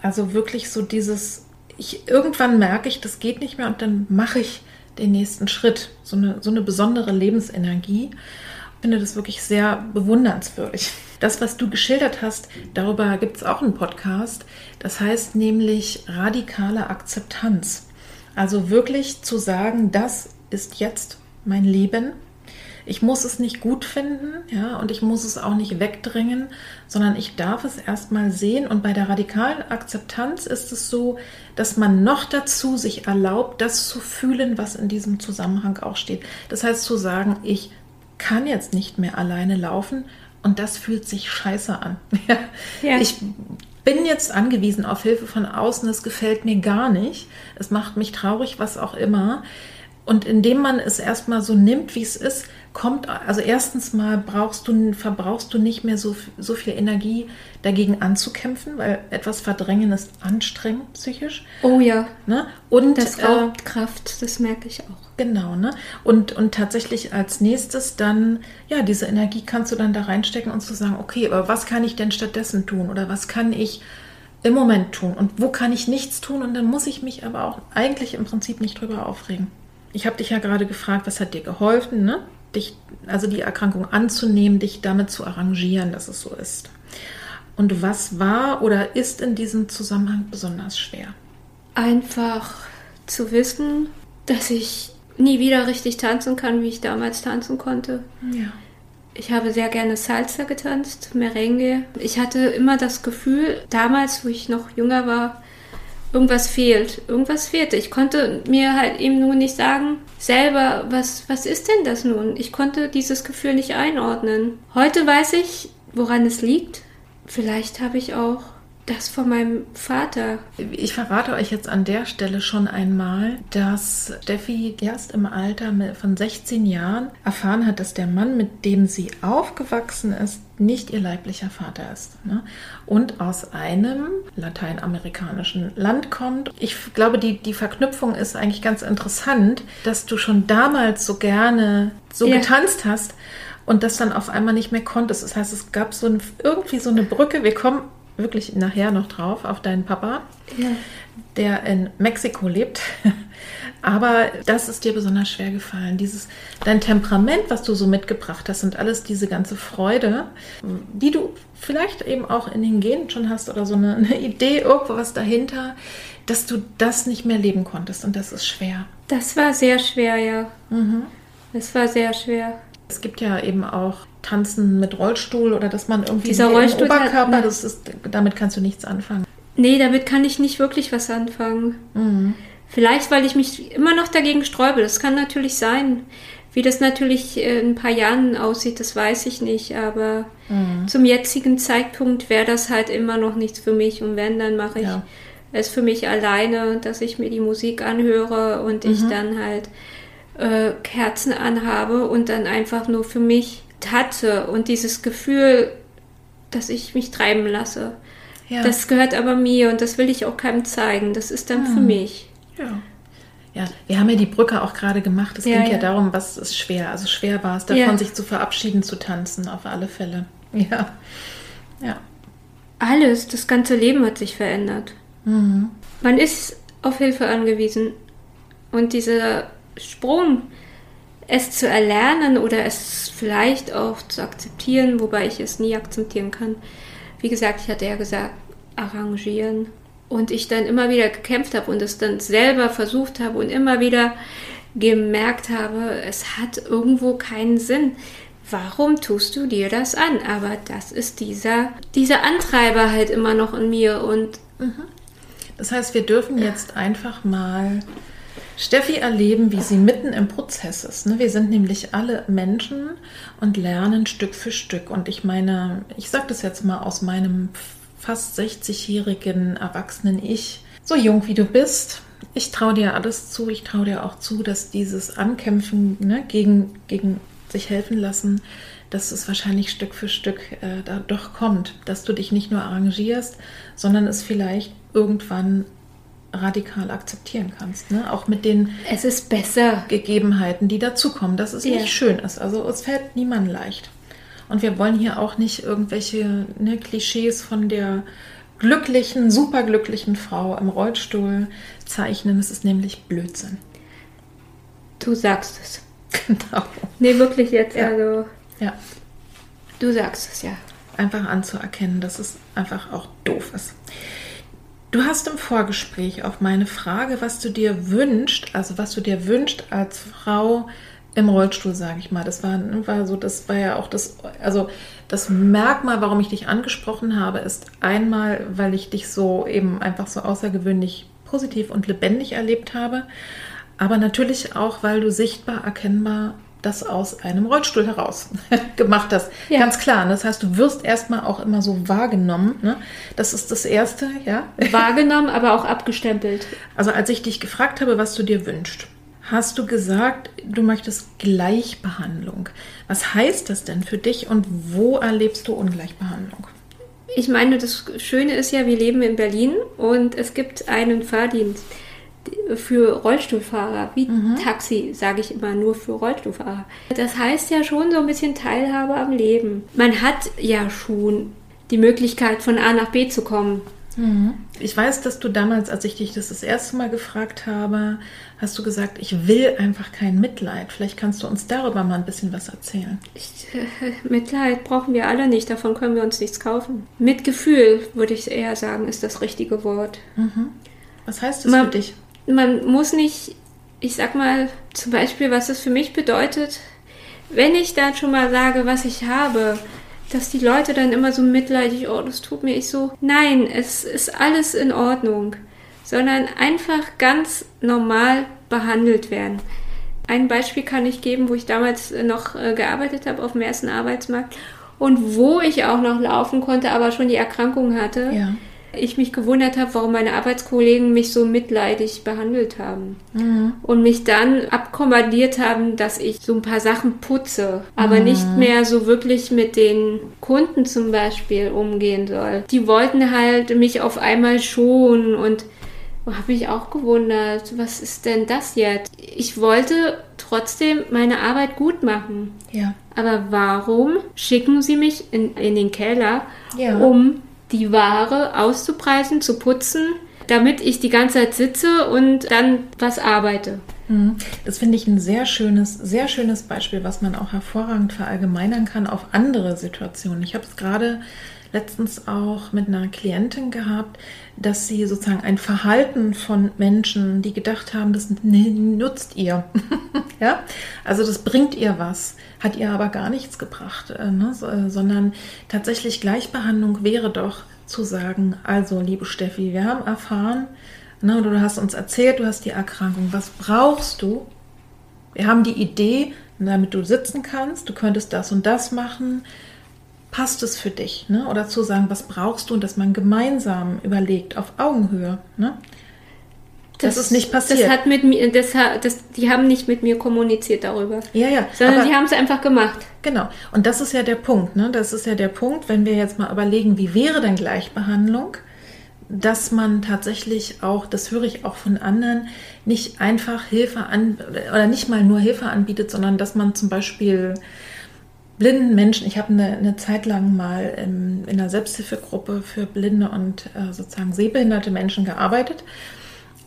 Also wirklich so dieses ich, irgendwann merke ich, das geht nicht mehr und dann mache ich den nächsten Schritt. So eine, so eine besondere Lebensenergie. Ich finde das wirklich sehr bewundernswürdig. Das, was du geschildert hast, darüber gibt es auch einen Podcast. Das heißt nämlich radikale Akzeptanz. Also wirklich zu sagen, das ist jetzt mein Leben ich muss es nicht gut finden, ja, und ich muss es auch nicht wegdrängen, sondern ich darf es erstmal sehen. Und bei der radikalen Akzeptanz ist es so, dass man noch dazu sich erlaubt, das zu fühlen, was in diesem Zusammenhang auch steht. Das heißt zu sagen, ich kann jetzt nicht mehr alleine laufen und das fühlt sich scheiße an. ja. Ich bin jetzt angewiesen auf Hilfe von außen, das gefällt mir gar nicht. Es macht mich traurig, was auch immer. Und indem man es erstmal so nimmt, wie es ist, kommt, also erstens mal brauchst du, verbrauchst du nicht mehr so, so viel Energie dagegen anzukämpfen, weil etwas verdrängen ist anstrengend psychisch. Oh ja. Ne? Und das raubt äh, Kraft, das merke ich auch. Genau, ne? Und, und tatsächlich als nächstes dann, ja, diese Energie kannst du dann da reinstecken und zu sagen, okay, aber was kann ich denn stattdessen tun? Oder was kann ich im Moment tun? Und wo kann ich nichts tun? Und dann muss ich mich aber auch eigentlich im Prinzip nicht drüber aufregen. Ich habe dich ja gerade gefragt, was hat dir geholfen, ne? Dich, also die Erkrankung anzunehmen, dich damit zu arrangieren, dass es so ist. Und was war oder ist in diesem Zusammenhang besonders schwer? Einfach zu wissen, dass ich nie wieder richtig tanzen kann, wie ich damals tanzen konnte. Ja. Ich habe sehr gerne Salsa getanzt, Merengue. Ich hatte immer das Gefühl, damals, wo ich noch jünger war, irgendwas fehlt. Irgendwas fehlte. Ich konnte mir halt eben nur nicht sagen, selber, was, was ist denn das nun? Ich konnte dieses Gefühl nicht einordnen. Heute weiß ich, woran es liegt. Vielleicht habe ich auch das von meinem Vater. Ich verrate euch jetzt an der Stelle schon einmal, dass Steffi erst im Alter von 16 Jahren erfahren hat, dass der Mann, mit dem sie aufgewachsen ist, nicht ihr leiblicher Vater ist ne? und aus einem lateinamerikanischen Land kommt. Ich glaube, die, die Verknüpfung ist eigentlich ganz interessant, dass du schon damals so gerne so ja. getanzt hast und das dann auf einmal nicht mehr konntest. Das heißt, es gab so ein, irgendwie so eine Brücke. Wir kommen wirklich nachher noch drauf auf deinen Papa, ja. der in Mexiko lebt. Aber das ist dir besonders schwer gefallen. Dieses, dein Temperament, was du so mitgebracht hast und alles diese ganze Freude, die du vielleicht eben auch in den Genen schon hast oder so eine, eine Idee, irgendwo was dahinter, dass du das nicht mehr leben konntest und das ist schwer. Das war sehr schwer, ja. Mhm. Das war sehr schwer. Es gibt ja eben auch Tanzen mit Rollstuhl oder dass man irgendwie Dieser Rollstuhl Oberkörper, hat, das ist, damit kannst du nichts anfangen. Nee, damit kann ich nicht wirklich was anfangen. Mhm. Vielleicht, weil ich mich immer noch dagegen sträube. Das kann natürlich sein. Wie das natürlich in ein paar Jahren aussieht, das weiß ich nicht. Aber mhm. zum jetzigen Zeitpunkt wäre das halt immer noch nichts für mich. Und wenn, dann mache ich ja. es für mich alleine, dass ich mir die Musik anhöre und mhm. ich dann halt äh, Kerzen anhabe und dann einfach nur für mich hatte und dieses Gefühl, dass ich mich treiben lasse. Ja. Das gehört aber mir und das will ich auch keinem zeigen. Das ist dann ja. für hm. mich. Ja. Ja, wir haben ja die Brücke auch gerade gemacht. Es ja, ging ja, ja, darum, was ist schwer. Also schwer war es, davon ja. sich zu verabschieden, zu tanzen, auf alle Fälle. Ja. Ja. Alles, das ganze Leben hat sich verändert. Mhm. Man ist auf Hilfe angewiesen. Und dieser Sprung, es zu erlernen oder es vielleicht auch zu akzeptieren, wobei ich es nie akzeptieren kann. Wie gesagt, ich hatte ja gesagt, arrangieren. Und ich dann immer wieder gekämpft habe und es dann selber versucht habe und immer wieder gemerkt habe, es hat irgendwo keinen Sinn. Warum tust du dir das an? Aber das ist dieser, dieser Antreiber halt immer noch in mir und. Mhm. Das heißt, wir dürfen jetzt einfach mal Steffi erleben, wie sie mitten im Prozess ist. Ne? Wir sind nämlich alle Menschen und lernen Stück für Stück. Und ich meine, ich sage das jetzt mal aus meinem fast 60-jährigen erwachsenen Ich, so jung wie du bist, ich traue dir alles zu. Ich traue dir auch zu, dass dieses Ankämpfen ne, gegen, gegen sich helfen lassen, dass es wahrscheinlich Stück für Stück äh, da doch kommt. Dass du dich nicht nur arrangierst, sondern es vielleicht irgendwann radikal akzeptieren kannst. Ne? Auch mit den es ist besser. Gegebenheiten, die dazukommen, dass es ja. nicht schön ist. Also es fällt niemandem leicht. Und wir wollen hier auch nicht irgendwelche ne, Klischees von der glücklichen, superglücklichen Frau im Rollstuhl zeichnen. Es ist nämlich Blödsinn. Du sagst es. Genau. Nee, wirklich jetzt, Ja. also Ja. du sagst es ja. einfach anzuerkennen, dass es einfach auch doof ist. Du hast im Vorgespräch auf meine Frage, was du dir wünschst, also was du dir wünschst als Frau im Rollstuhl, sage ich mal. Das war, war so, das war ja auch das, also das Merkmal, warum ich dich angesprochen habe, ist einmal, weil ich dich so eben einfach so außergewöhnlich positiv und lebendig erlebt habe, aber natürlich auch, weil du sichtbar erkennbar das aus einem Rollstuhl heraus gemacht hast. Ja. Ganz klar. Das heißt, du wirst erstmal auch immer so wahrgenommen. Ne? Das ist das Erste, ja. Wahrgenommen, aber auch abgestempelt. Also als ich dich gefragt habe, was du dir wünschst, hast du gesagt, du möchtest Gleichbehandlung. Was heißt das denn für dich und wo erlebst du Ungleichbehandlung? Ich meine, das Schöne ist ja, wir leben in Berlin und es gibt einen Fahrdienst für Rollstuhlfahrer, wie Taxi, sage ich immer, nur für Rollstuhlfahrer. Das heißt ja schon so ein bisschen Teilhabe am Leben. Man hat ja schon die Möglichkeit, von A nach B zu kommen. Ich weiß, dass du damals, als ich dich das das erste Mal gefragt habe, hast du gesagt, ich will einfach kein Mitleid. Vielleicht kannst du uns darüber mal ein bisschen was erzählen. Ich, äh, Mitleid brauchen wir alle nicht, davon können wir uns nichts kaufen. Mitgefühl, würde ich eher sagen, ist das richtige Wort. Was heißt das Man- für dich? Man muss nicht, ich sag mal zum Beispiel, was es für mich bedeutet, wenn ich dann schon mal sage, was ich habe, dass die Leute dann immer so mitleidig, oh, das tut mir ich so. Nein, es ist alles in Ordnung, sondern einfach ganz normal behandelt werden. Ein Beispiel kann ich geben, wo ich damals noch äh, gearbeitet habe auf dem ersten Arbeitsmarkt und wo ich auch noch laufen konnte, aber schon die Erkrankung hatte Ja. Ich mich gewundert habe, warum meine Arbeitskollegen mich so mitleidig behandelt haben. Und mich dann abkommandiert haben, dass ich so ein paar Sachen putze, aber nicht mehr so wirklich mit den Kunden zum Beispiel umgehen soll. Die wollten halt mich auf einmal schonen und habe mich auch gewundert, was ist denn das jetzt? Ich wollte trotzdem meine Arbeit gut machen. Ja. Aber warum schicken Sie mich in, in den Keller, Ja. um die Ware auszupreisen, zu putzen, damit ich die ganze Zeit sitze und dann was arbeite? Mhm. Das finde ich ein sehr schönes, sehr schönes Beispiel, was man auch hervorragend verallgemeinern kann auf andere Situationen. Ich habe es gerade letztens auch mit einer Klientin gehabt, dass sie sozusagen ein Verhalten von Menschen, die gedacht haben, das nutzt ihr, ja, also das bringt ihr was, hat ihr aber gar nichts gebracht, äh, ne? äh, sondern tatsächlich Gleichbehandlung wäre doch zu sagen, also liebe Steffi, wir haben erfahren, Ne, du hast uns erzählt, du hast die Erkrankung. Was brauchst du? Wir haben die Idee, damit du sitzen kannst, du könntest das und das machen. Passt es für dich? Ne? Oder zu sagen, was brauchst du? Und dass man gemeinsam überlegt, auf Augenhöhe. Ne? Das, ist nicht passiert. Das hat mit mir, das, das, die haben nicht mit mir kommuniziert darüber, ja, ja. sondern aber- die haben es einfach gemacht. Genau. Und das ist ja der Punkt. Ne? Das ist ja der Punkt, wenn wir jetzt mal überlegen, wie wäre denn Gleichbehandlung, dass man tatsächlich auch, das höre ich auch von anderen, nicht einfach Hilfe an oder nicht mal nur Hilfe anbietet, sondern dass man zum Beispiel blinden Menschen, ich habe eine, eine Zeit lang mal ähm, in einer Selbsthilfegruppe für blinde und äh, sozusagen sehbehinderte Menschen gearbeitet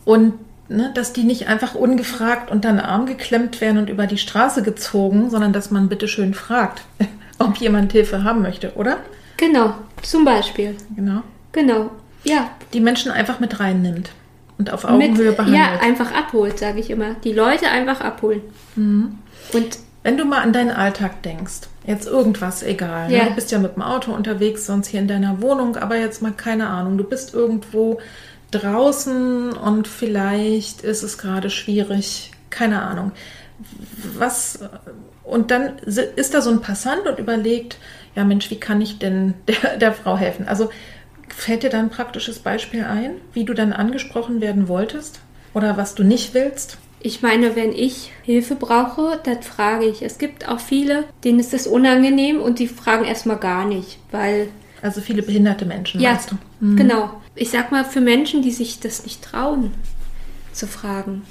und ne, dass die nicht einfach ungefragt unter den Arm geklemmt werden und über die Straße gezogen, sondern dass man bitte schön fragt, ob jemand Hilfe haben möchte, oder? Genau, zum Beispiel. Genau. Genau. Ja, Die Menschen einfach mit reinnimmt und auf mit, Augenhöhe behandelt. ja, einfach abholt, sage ich immer. Die Leute einfach abholen. Mhm. Und Wenn du mal an deinen Alltag denkst, jetzt irgendwas, egal. Ja. Ne? Du bist ja mit dem Auto unterwegs, sonst hier in deiner Wohnung, aber jetzt mal keine Ahnung, du bist irgendwo draußen und vielleicht ist es gerade schwierig, keine Ahnung. Was und dann ist da so ein Passant und überlegt, ja Mensch, wie kann ich denn der, der Frau helfen? Also fällt dir da ein praktisches Beispiel ein, wie du dann angesprochen werden wolltest oder was du nicht willst? Ich meine, wenn ich Hilfe brauche, dann frage ich. Es gibt auch viele, denen ist das unangenehm und die fragen erstmal gar nicht, weil Also viele behinderte Menschen, ja, meinst du? genau. Ich sag mal für Menschen, die sich das nicht trauen zu fragen.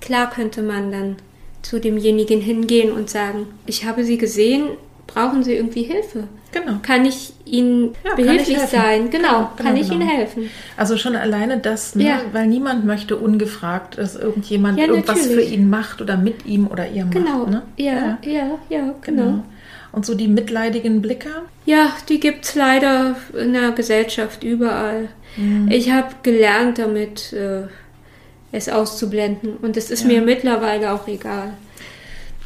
Klar könnte man dann zu demjenigen hingehen und sagen, ich habe sie gesehen brauchen Sie irgendwie Hilfe? Genau. Kann ich Ihnen Ja, behilflich ich sein? Genau, Genau, kann genau, ich Ihnen genau. helfen? Also schon alleine das, ne? Ja. weil niemand möchte ungefragt, dass irgendjemand Ja, irgendwas für ihn macht oder mit ihm oder ihr macht. Genau, Ne? ja, ja, ja, genau. genau. Und so die mitleidigen Blicke. Ja, die gibt's leider in der Gesellschaft überall. Mhm. Ich habe gelernt, damit äh, es auszublenden. Und es ist mir mittlerweile auch egal.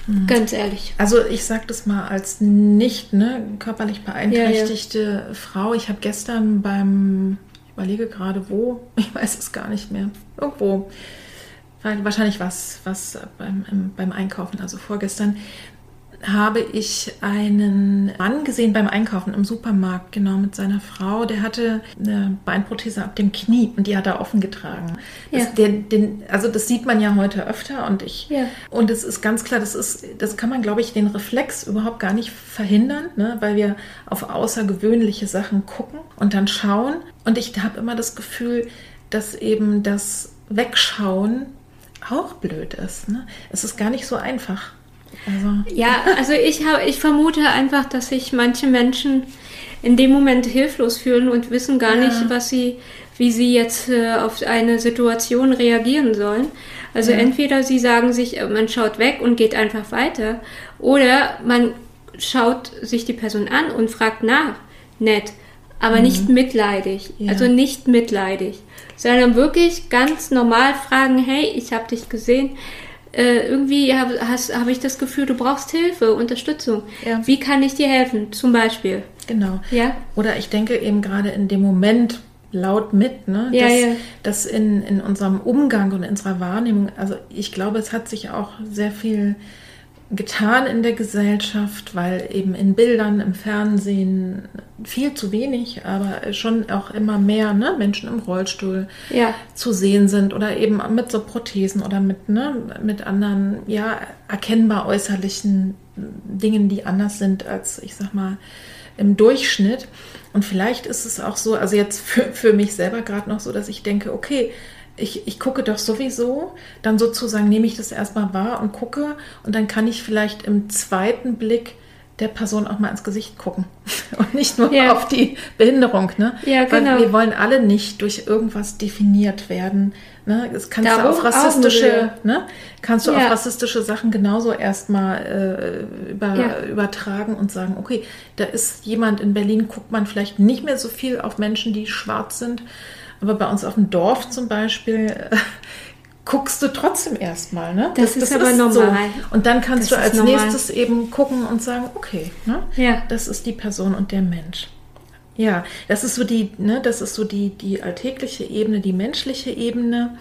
Mhm. Ganz ehrlich. Also ich sage das mal als nicht ne, körperlich beeinträchtigte Frau. Ich habe gestern beim, ich überlege gerade wo, ich weiß es gar nicht mehr, irgendwo, wahrscheinlich was, was beim, im, beim Einkaufen, also vorgestern, habe ich einen Mann gesehen beim Einkaufen im Supermarkt, genau mit seiner Frau. Der hatte eine Beinprothese ab dem Knie und die hat er offen getragen. Das, Ja. der, den, also das sieht man ja heute öfter und ich Ja. und es ist ganz klar, das ist, das kann man, glaube ich, den Reflex überhaupt gar nicht verhindern, ne? weil wir auf außergewöhnliche Sachen gucken und dann schauen. Und ich habe immer das Gefühl, dass eben das Wegschauen auch blöd ist. Ne? Es ist gar nicht so einfach. Also, Ja, also ich, hab, ich vermute einfach, dass sich manche Menschen in dem Moment hilflos fühlen und wissen gar Ja. nicht, was sie, wie sie jetzt äh, auf eine Situation reagieren sollen. Also Ja. entweder sie sagen sich, äh, man schaut weg und geht einfach weiter, oder man schaut sich die Person an und fragt nach, nett, aber nicht mitleidig. Mhm. Ja. Also nicht mitleidig, sondern wirklich ganz normal fragen, hey, ich habe dich gesehen, äh, irgendwie habe hab ich das Gefühl, du brauchst Hilfe, Unterstützung. Ja. Wie kann ich dir helfen? Zum Beispiel. genau. Ja? Oder ich denke eben gerade in dem Moment laut mit, ne? Ja, dass, ja. dass in, in unserem Umgang und in unserer Wahrnehmung, also ich glaube, es hat sich auch sehr viel getan in der Gesellschaft, weil eben in Bildern, im Fernsehen viel zu wenig, aber schon auch immer mehr ne? Menschen im Rollstuhl Ja. zu sehen sind oder eben mit so Prothesen oder mit, ne, mit anderen, ja, erkennbar äußerlichen Dingen, die anders sind als, ich sag mal, im Durchschnitt. Und vielleicht ist es auch so, also jetzt für, für mich selber gerade noch so, dass ich denke, okay, ich, ich gucke doch sowieso, dann sozusagen nehme ich das erstmal wahr und gucke und dann kann ich vielleicht im zweiten Blick der Person auch mal ins Gesicht gucken und nicht nur Ja. auf die Behinderung, ne? Ja, Weil genau. wir wollen alle nicht durch irgendwas definiert werden. Ne? Das kannst du Darum auf rassistische, ne? Kannst du Ja. auf rassistische Sachen genauso erstmal äh, über, Ja. übertragen und sagen, okay, da ist jemand in Berlin, guckt man vielleicht nicht mehr so viel auf Menschen, die schwarz sind, aber bei uns auf dem Dorf zum Beispiel äh, guckst du trotzdem erstmal, ne? Das ist aber normal. Und dann kannst Das du ist als normal. nächstes eben gucken und sagen, okay, ne? Ja. Das ist die Person und der Mensch. Ja, das ist so die, ne, das ist so die, die alltägliche Ebene, die menschliche Ebene.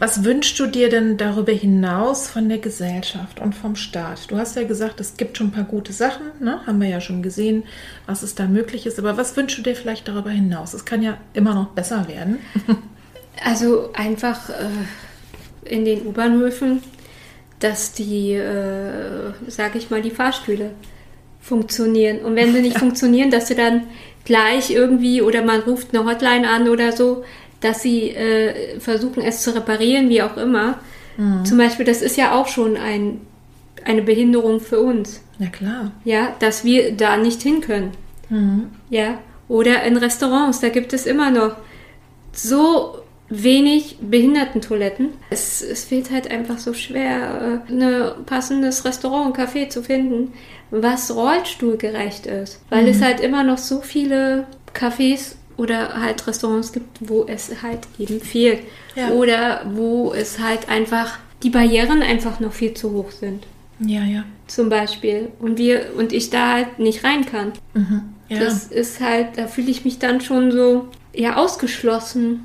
Was wünschst du dir denn darüber hinaus von der Gesellschaft und vom Staat? Du hast ja gesagt, es gibt schon ein paar gute Sachen, ne? haben wir ja schon gesehen, was es da möglich ist. Aber was wünschst du dir vielleicht darüber hinaus? Es kann ja immer noch besser werden. Also einfach äh, in den U-Bahnhöfen, dass die, äh, sage ich mal, die Fahrstühle funktionieren. Und wenn sie nicht funktionieren, dass sie dann gleich irgendwie oder man ruft eine Hotline an oder so, dass sie äh, versuchen, es zu reparieren, wie auch immer. Zum Beispiel, das ist ja auch schon ein, eine Behinderung für uns, Ja klar. ja, dass wir da nicht hin können. Ja, oder in Restaurants, da gibt es immer noch so wenig Behindertentoiletten. Es, es fehlt halt einfach so schwer, äh, ein passendes Restaurant, ein Café zu finden, was rollstuhlgerecht ist. Weil es halt immer noch so viele Cafés oder halt Restaurants gibt, wo es halt eben fehlt. Ja. Oder wo es halt einfach die Barrieren einfach noch viel zu hoch sind. Ja, ja. Zum Beispiel. Und wir und ich da halt nicht rein kann. Mhm. Ja, Das ist halt, da fühle ich mich dann schon so ja ausgeschlossen.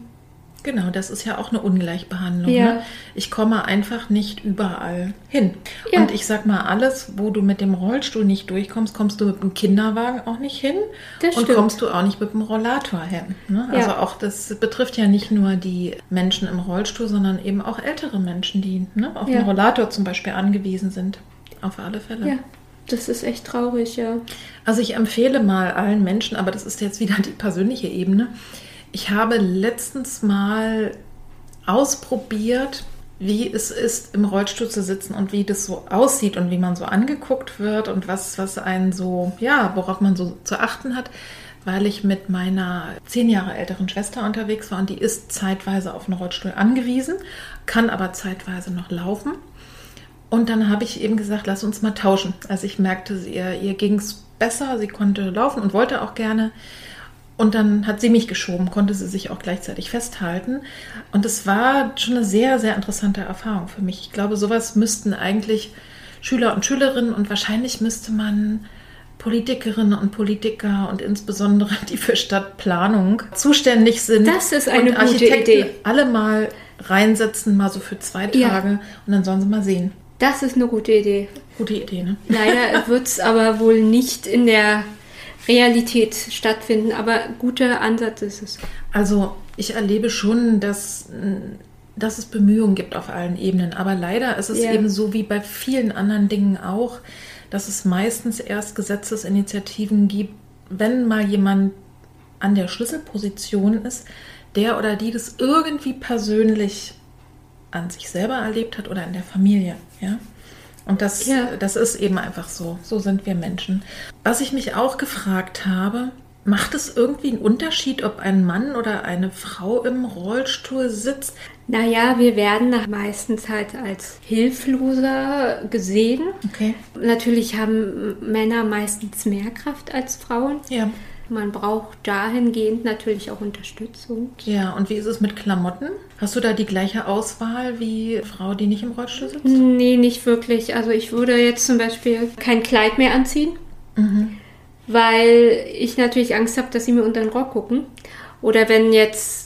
Genau, das ist ja auch eine Ungleichbehandlung. Ja. Ne? Ich komme einfach nicht überall hin. Ja. Und ich sag mal, alles, wo du mit dem Rollstuhl nicht durchkommst, kommst du mit dem Kinderwagen auch nicht hin. Das und stimmt. kommst du auch nicht mit dem Rollator hin. Ne? Ja. Also auch das betrifft ja nicht nur die Menschen im Rollstuhl, sondern eben auch ältere Menschen, die ne, auf den Rollator zum Beispiel angewiesen sind. Auf alle Fälle. Ja, das ist echt traurig, ja. Also ich empfehle mal allen Menschen, aber das ist jetzt wieder die persönliche Ebene. Ich habe letztens mal ausprobiert, wie es ist, im Rollstuhl zu sitzen und wie das so aussieht und wie man so angeguckt wird und was, was einen so, ja, worauf man so zu achten hat, weil ich mit meiner zehn Jahre älteren Schwester unterwegs war und die ist zeitweise auf einen Rollstuhl angewiesen, kann aber zeitweise noch laufen. Und dann habe ich eben gesagt, lass uns mal tauschen. Also ich merkte, ihr, ihr ging es besser, sie konnte laufen und wollte auch gerne. Und dann hat sie mich geschoben, konnte sie sich auch gleichzeitig festhalten. Und es war schon eine sehr, sehr interessante Erfahrung für mich. Ich glaube, sowas müssten eigentlich Schüler und Schülerinnen und wahrscheinlich müsste man Politikerinnen und Politiker und insbesondere die für Stadtplanung zuständig sind. Das ist eine und gute Idee. Alle mal reinsetzen, mal so für zwei Tage ja. und dann sollen sie mal sehen. Das ist eine gute Idee. Gute Idee, ne? Leider wird es aber wohl nicht in der Realität stattfinden, aber guter Ansatz ist es. Also ich erlebe schon, dass, dass es Bemühungen gibt auf allen Ebenen, aber leider ist es ja. eben so wie bei vielen anderen Dingen auch, dass es meistens erst Gesetzesinitiativen gibt, wenn mal jemand an der Schlüsselposition ist, der oder die das irgendwie persönlich an sich selber erlebt hat oder in der Familie. Ja? Und das, ja. das ist eben einfach so. So sind wir Menschen. Was ich mich auch gefragt habe, macht es irgendwie einen Unterschied, ob ein Mann oder eine Frau im Rollstuhl sitzt? Naja, wir werden meistens halt als hilfloser gesehen. Okay. Natürlich haben Männer meistens mehr Kraft als Frauen. Ja. Man braucht dahingehend natürlich auch Unterstützung. Ja, und wie ist es mit Klamotten? Hast du da die gleiche Auswahl wie Frau, die nicht im Rollstuhl sitzt? Nee, nicht wirklich. Also ich würde jetzt zum Beispiel kein Kleid mehr anziehen, mhm. weil ich natürlich Angst habe, dass sie mir unter den Rock gucken. Oder wenn jetzt,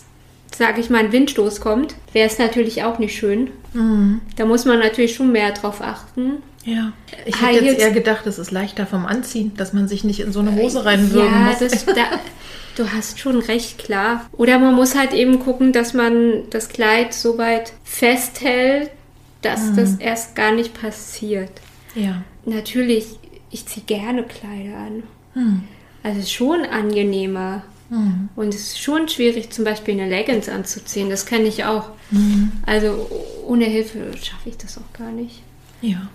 sage ich mal, ein Windstoß kommt, wäre es natürlich auch nicht schön. Mhm. Da muss man natürlich schon mehr drauf achten. Ja, ich hätte jetzt eher gedacht, es ist leichter vom Anziehen, dass man sich nicht in so eine Hose reinwürgen ja, muss. Das, da, du hast schon recht, klar. Oder man muss halt eben gucken, dass man das Kleid so weit festhält, dass mhm. das erst gar nicht passiert. Ja. Natürlich, ich ziehe gerne Kleider an. Mhm. Also schon angenehmer. Mhm. Und es ist schon schwierig, zum Beispiel eine Leggings anzuziehen. Das kenne ich auch. Mhm. Also ohne Hilfe schaffe ich das auch gar nicht. Ja.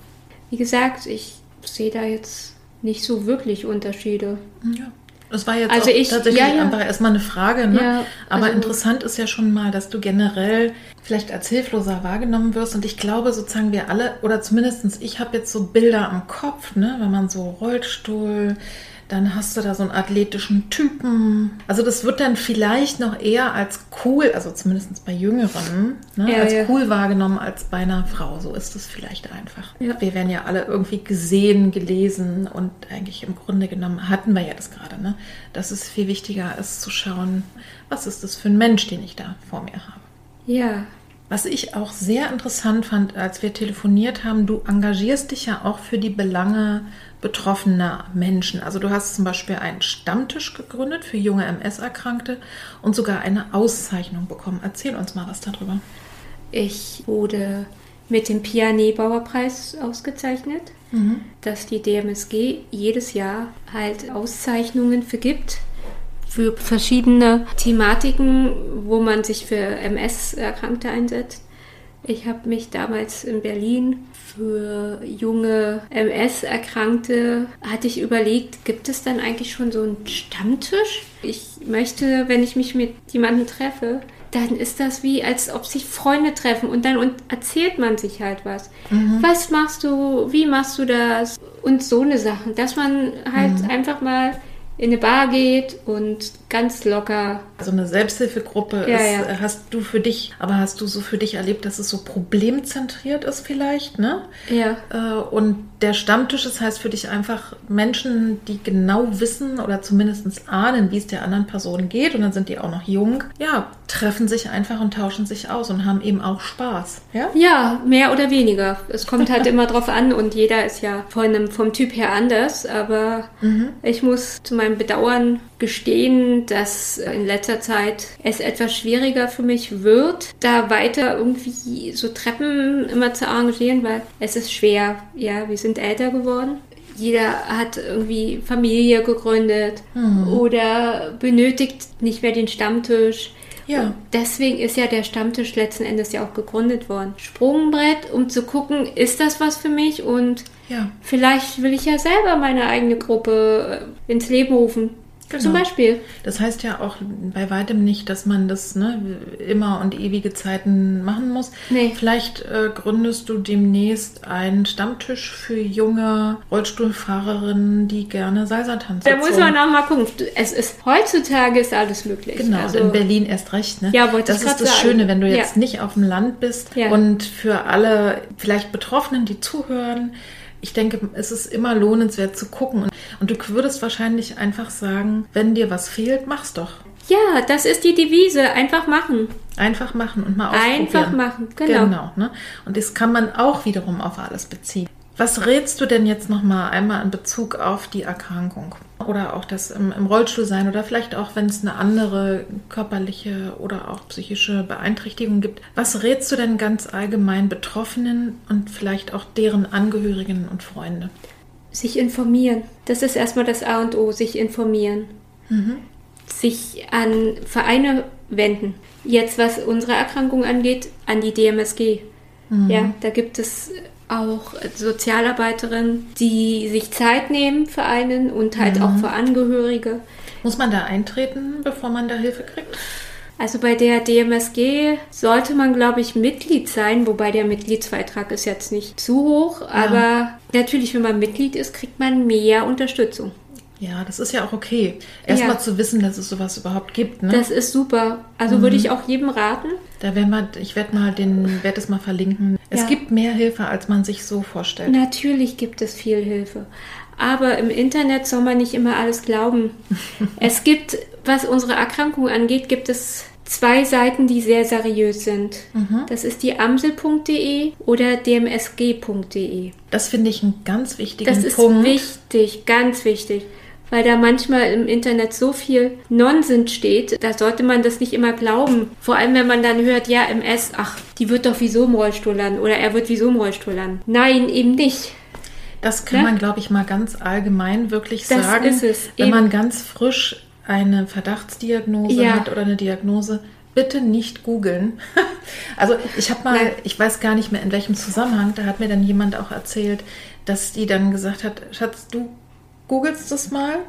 Wie gesagt, ich sehe da jetzt nicht so wirklich Unterschiede. Ja. Das war jetzt also ich, tatsächlich ja, ja. einfach erstmal eine Frage. Ne? Ja, Aber also interessant ist ja schon mal, dass du generell vielleicht als hilfloser wahrgenommen wirst. Und ich glaube, sozusagen wir alle, oder zumindest ich habe jetzt so Bilder am Kopf, ne? wenn man so Rollstuhl, dann hast du da so einen athletischen Typen. Also das wird dann vielleicht noch eher als cool, also zumindest bei Jüngeren, ne, ja, als ja. cool wahrgenommen als bei einer Frau. So ist es vielleicht einfach. Ja. Wir werden ja alle irgendwie gesehen, gelesen und eigentlich im Grunde genommen hatten wir ja das gerade, ne? dass es viel wichtiger ist zu schauen, was ist das für ein Mensch, den ich da vor mir habe. Ja, was ich auch sehr interessant fand, als wir telefoniert haben, du engagierst dich ja auch für die Belange betroffener Menschen. Also du hast zum Beispiel einen Stammtisch gegründet für junge MS-Erkrankte und sogar eine Auszeichnung bekommen. Erzähl uns mal was darüber. Ich wurde mit dem Pia Nebauer Preis ausgezeichnet, mhm. dass die DMSG jedes Jahr halt Auszeichnungen vergibt für verschiedene Thematiken, wo man sich für MS-Erkrankte einsetzt. Ich habe mich damals in Berlin für junge MS-Erkrankte, hatte ich überlegt, gibt es dann eigentlich schon so einen Stammtisch? Ich möchte, wenn ich mich mit jemandem treffe, dann ist das wie, als ob sich Freunde treffen und dann erzählt man sich halt was. Mhm. Was machst du? Wie machst du das? Und so eine Sache, dass man halt mhm. einfach mal in eine Bar geht und ganz locker. So eine Selbsthilfegruppe ja, ist, ja. Äh, hast du für dich, aber hast du so für dich erlebt, dass es so problemzentriert ist vielleicht, ne? Ja. Äh, und der Stammtisch, das heißt für dich einfach Menschen, die genau wissen oder zumindest ahnen, wie es der anderen Person geht und dann sind die auch noch jung, ja, treffen sich einfach und tauschen sich aus und haben eben auch Spaß, ja? Ja, mehr oder weniger. Es kommt halt immer drauf an und jeder ist ja von einem, vom Typ her anders, aber mhm. ich muss zu meinem Bedauern gestehen, dass in letzter Zeit es etwas schwieriger für mich wird, da weiter irgendwie so Treppen immer zu arrangieren, weil es ist schwer. Ja, wir sind älter geworden. Jeder hat irgendwie Familie gegründet mhm. oder benötigt nicht mehr den Stammtisch. Ja. Und deswegen ist ja der Stammtisch letzten Endes ja auch gegründet worden. Sprungbrett, um zu gucken, ist das was für mich und ja. vielleicht will ich ja selber meine eigene Gruppe äh, ins Leben rufen. Genau. Zum Beispiel. Das heißt ja auch bei weitem nicht, dass man das ne, immer und ewige Zeiten machen muss. Nee. Vielleicht äh, gründest du demnächst einen Stammtisch für junge Rollstuhlfahrerinnen, die gerne Salsa tanzen. Da muss man auch mal gucken. Es ist heutzutage ist alles möglich. Genau, also, in Berlin erst recht. Ne? Ja, wollte das ich ist das sagen. Schöne, wenn du jetzt ja. nicht auf dem Land bist ja. und für alle vielleicht Betroffenen, die zuhören, ich denke, es ist immer lohnenswert zu gucken. Und du würdest wahrscheinlich einfach sagen, wenn dir was fehlt, mach's doch. Ja, das ist die Devise. Einfach machen. Einfach machen und mal ausprobieren. Einfach machen, genau. Genau. Ne? Und das kann man auch wiederum auf alles beziehen. Was rätst du denn jetzt nochmal einmal in Bezug auf die Erkrankung? Oder auch das im, im Rollstuhl sein oder vielleicht auch, wenn es eine andere körperliche oder auch psychische Beeinträchtigung gibt. Was rätst du denn ganz allgemein Betroffenen und vielleicht auch deren Angehörigen und Freunde? Sich informieren. Das ist erstmal das A und O, sich informieren. Mhm. Sich an Vereine wenden. Jetzt, was unsere Erkrankung angeht, an die DMSG. Mhm. Ja, da gibt es auch Sozialarbeiterinnen, die sich Zeit nehmen für einen und halt mhm. auch für Angehörige. Muss man da eintreten, bevor man da Hilfe kriegt? Also bei der DMSG sollte man, glaube ich, Mitglied sein, wobei der Mitgliedsbeitrag ist jetzt nicht zu hoch, ja. aber natürlich, wenn man Mitglied ist, kriegt man mehr Unterstützung. Ja, das ist ja auch okay. Erstmal ja. zu wissen, dass es sowas überhaupt gibt. Ne? Das ist super. Also mhm. würde ich auch jedem raten. Da werden wir, ich werde mal den, werde es mal verlinken. Es ja. gibt mehr Hilfe, als man sich so vorstellt. Natürlich gibt es viel Hilfe. Aber im Internet soll man nicht immer alles glauben. es gibt, was unsere Erkrankung angeht, gibt es zwei Seiten, die sehr seriös sind. Mhm. Das ist die amsel.de oder dmsg.de. Das finde ich einen ganz wichtigen Punkt. Das ist wichtig, ganz wichtig weil da manchmal im Internet so viel Nonsens steht, da sollte man das nicht immer glauben. Vor allem, wenn man dann hört, ja, MS, ach, die wird doch wieso im Rollstuhl landen oder er wird wieso im Rollstuhl landen. Nein, eben nicht. Das kann ja? man, glaube ich, mal ganz allgemein wirklich das sagen. Ist es. Wenn eben. man ganz frisch eine Verdachtsdiagnose ja. hat oder eine Diagnose, bitte nicht googeln. also ich habe mal, Nein. ich weiß gar nicht mehr in welchem Zusammenhang, da hat mir dann jemand auch erzählt, dass die dann gesagt hat, Schatz, du googelst das mal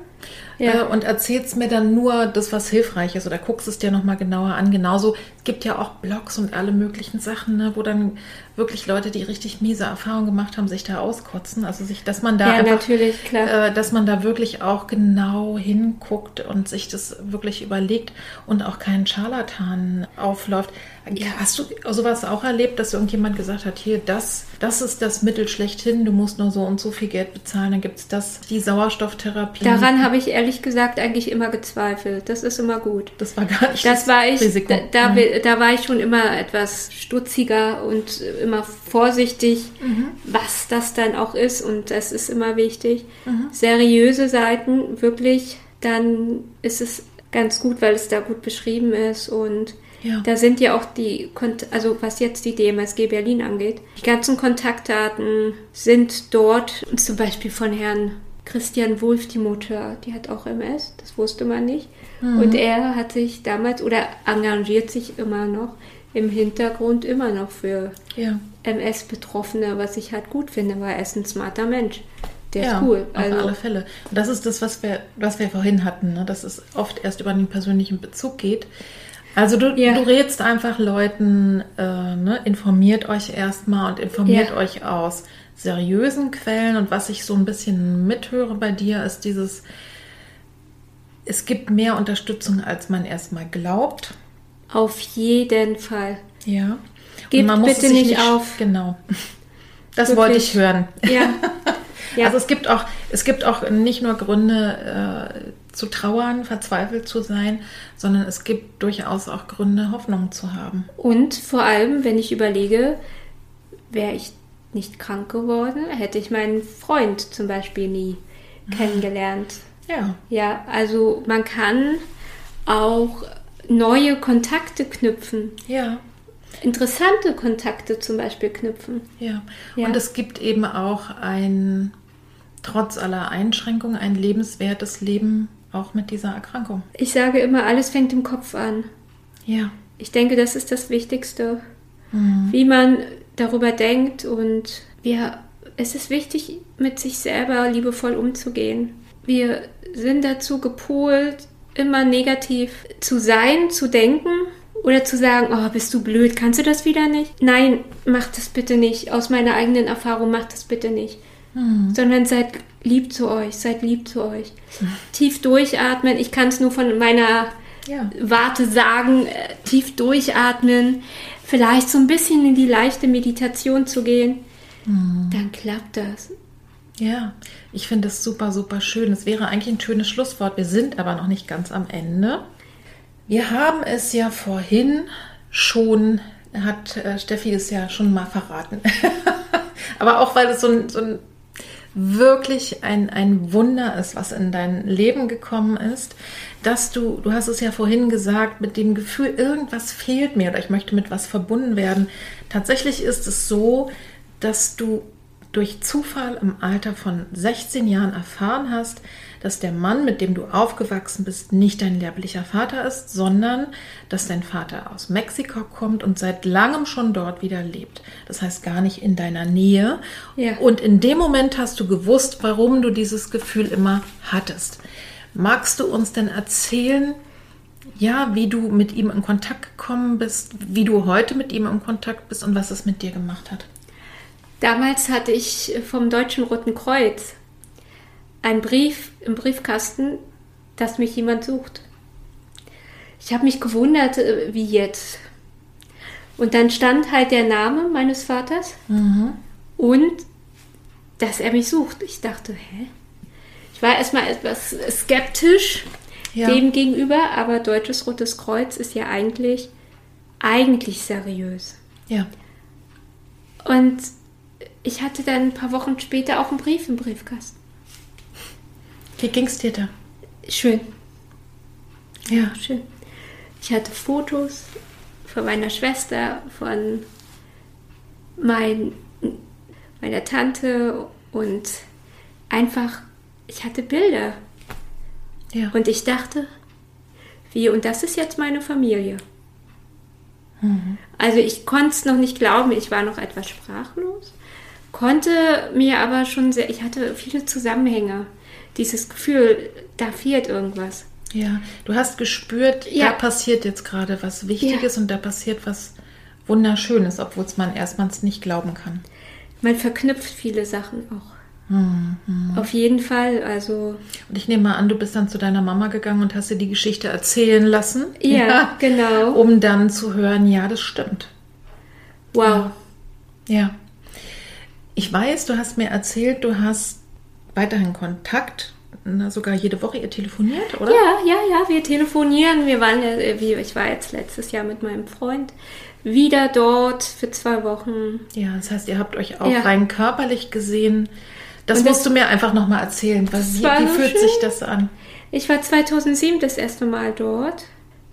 ja. äh, und erzählst mir dann nur das, was hilfreich ist oder guckst es dir nochmal genauer an. Genauso, es gibt ja auch Blogs und alle möglichen Sachen, ne, wo dann wirklich Leute, die richtig miese Erfahrungen gemacht haben, sich da auskotzen. Also sich, dass man da ja, einfach, äh, dass man da wirklich auch genau hinguckt und sich das wirklich überlegt und auch keinen Scharlatan aufläuft. Ja. Hast du sowas auch erlebt, dass irgendjemand gesagt hat, hier, das, das ist das Mittel schlechthin, du musst nur so und so viel Geld bezahlen, dann gibt es das, die Sauerstofftherapie. Daran habe ich ehrlich gesagt eigentlich immer gezweifelt. Das ist immer gut. Das war gar nicht das, das war ich, Risiko. Da, da, mhm. da, war ich schon immer etwas stutziger und immer vorsichtig, mhm. was das dann auch ist und das ist immer wichtig. Mhm. Seriöse Seiten, wirklich, dann ist es ganz gut, weil es da gut beschrieben ist und ja. Da sind ja auch die, also was jetzt die DMSG Berlin angeht, die ganzen Kontaktdaten sind dort, zum Beispiel von Herrn Christian Wulff, die Mutter, die hat auch MS, das wusste man nicht. Mhm. Und er hat sich damals oder engagiert sich immer noch im Hintergrund immer noch für ja. MS-Betroffene, was ich halt gut finde, weil er ist ein smarter Mensch. Der ja, ist cool. Also, auf alle Fälle. Und das ist das, was wir, was wir vorhin hatten, ne? dass es oft erst über den persönlichen Bezug geht. Also du, ja. du rätst einfach Leuten, äh, ne, informiert euch erstmal und informiert euch aus seriösen Quellen. Und was ich so ein bisschen mithöre bei dir, ist dieses, es gibt mehr Unterstützung, als man erstmal glaubt. Auf jeden Fall. Ja. Gebt bitte nicht, nicht auf. Genau. Das Wirklich. wollte ich hören. Ja. ja. Also es gibt auch, es gibt auch nicht nur Gründe, äh, zu trauern, verzweifelt zu sein, sondern es gibt durchaus auch Gründe, Hoffnung zu haben. Und vor allem, wenn ich überlege, wäre ich nicht krank geworden, hätte ich meinen Freund zum Beispiel nie kennengelernt. Ja. Ja, also man kann auch neue Kontakte knüpfen. Ja. Interessante Kontakte zum Beispiel knüpfen. Ja. ja. Und es gibt eben auch ein, trotz aller Einschränkungen, ein lebenswertes Leben auch mit dieser Erkrankung. Ich sage immer, alles fängt im Kopf an. Ja. Ich denke, das ist das Wichtigste, mhm. wie man darüber denkt und wir, es ist wichtig, mit sich selber liebevoll umzugehen. Wir sind dazu gepolt, immer negativ zu sein, zu denken oder zu sagen, oh, bist du blöd, kannst du das wieder nicht? Nein, mach das bitte nicht. Aus meiner eigenen Erfahrung, mach das bitte nicht. Mhm. Sondern seid lieb zu euch, seid lieb zu euch. Mhm. Tief durchatmen. Ich kann es nur von meiner ja. Warte sagen, äh, tief durchatmen. Vielleicht so ein bisschen in die leichte Meditation zu gehen. Mhm. Dann klappt das. Ja, ich finde das super, super schön. Es wäre eigentlich ein schönes Schlusswort. Wir sind aber noch nicht ganz am Ende. Wir haben es ja vorhin schon, hat äh, Steffi es ja schon mal verraten. aber auch weil es so ein, so ein wirklich ein, ein Wunder ist, was in dein Leben gekommen ist, dass du, du hast es ja vorhin gesagt, mit dem Gefühl, irgendwas fehlt mir oder ich möchte mit was verbunden werden. Tatsächlich ist es so, dass du durch Zufall im Alter von 16 Jahren erfahren hast, dass der Mann, mit dem du aufgewachsen bist, nicht dein lehrblicher Vater ist, sondern dass dein Vater aus Mexiko kommt und seit langem schon dort wieder lebt. Das heißt gar nicht in deiner Nähe. Ja. Und in dem Moment hast du gewusst, warum du dieses Gefühl immer hattest. Magst du uns denn erzählen, ja, wie du mit ihm in Kontakt gekommen bist, wie du heute mit ihm in Kontakt bist und was es mit dir gemacht hat? Damals hatte ich vom Deutschen Roten Kreuz einen Brief im Briefkasten, dass mich jemand sucht. Ich habe mich gewundert, äh, wie jetzt. Und dann stand halt der Name meines Vaters mhm. und dass er mich sucht. Ich dachte, hä? Ich war erstmal etwas skeptisch ja. dem gegenüber, aber Deutsches Rotes Kreuz ist ja eigentlich, eigentlich seriös. Ja. Und ich hatte dann ein paar Wochen später auch einen Brief im Briefkasten. Wie ging es dir da? Schön. Ja. Schön. Ich hatte Fotos von meiner Schwester, von mein, meiner Tante und einfach, ich hatte Bilder. Ja. Und ich dachte, wie, und das ist jetzt meine Familie. Mhm. Also ich konnte es noch nicht glauben, ich war noch etwas sprachlos konnte mir aber schon sehr, ich hatte viele Zusammenhänge. Dieses Gefühl, da fehlt irgendwas. Ja, du hast gespürt, ja. da passiert jetzt gerade was Wichtiges ja. und da passiert was Wunderschönes, obwohl es man erstmals nicht glauben kann. Man verknüpft viele Sachen auch. Hm, hm. Auf jeden Fall, also. Und ich nehme mal an, du bist dann zu deiner Mama gegangen und hast dir die Geschichte erzählen lassen. Ja, ja genau. Um dann zu hören, ja, das stimmt. Wow. ja. ja. Ich weiß, du hast mir erzählt, du hast weiterhin Kontakt, na, sogar jede Woche ihr telefoniert, oder? Ja, ja, ja, wir telefonieren. Wir waren ja, äh, ich war jetzt letztes Jahr mit meinem Freund wieder dort für zwei Wochen. Ja, das heißt, ihr habt euch auch ja. rein körperlich gesehen. Das, das musst du mir einfach nochmal erzählen. Was, wie, wie fühlt schön. sich das an? Ich war 2007 das erste Mal dort.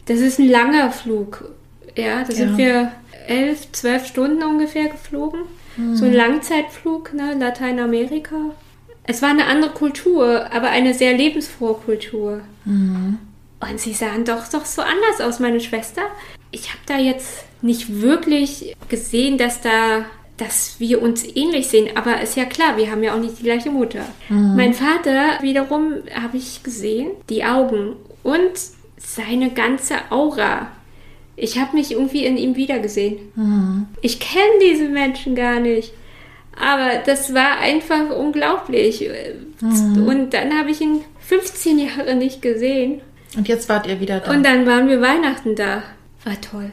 Das ist ein langer Flug. Ja, da ja. sind wir elf, zwölf Stunden ungefähr geflogen. Mhm. So ein Langzeitflug, ne, Lateinamerika. Es war eine andere Kultur, aber eine sehr lebensfrohe Kultur. Mhm. Und sie sahen doch, doch so anders aus, meine Schwester. Ich habe da jetzt nicht wirklich gesehen, dass da dass wir uns ähnlich sehen. Aber ist ja klar, wir haben ja auch nicht die gleiche Mutter. Mhm. Mein Vater wiederum habe ich gesehen, die Augen und seine ganze Aura. Ich habe mich irgendwie in ihm wiedergesehen. Mhm. Ich kenne diese Menschen gar nicht. Aber das war einfach unglaublich. Mhm. Und dann habe ich ihn 15 Jahre nicht gesehen. Und jetzt wart ihr wieder da. Und dann waren wir Weihnachten da. War toll.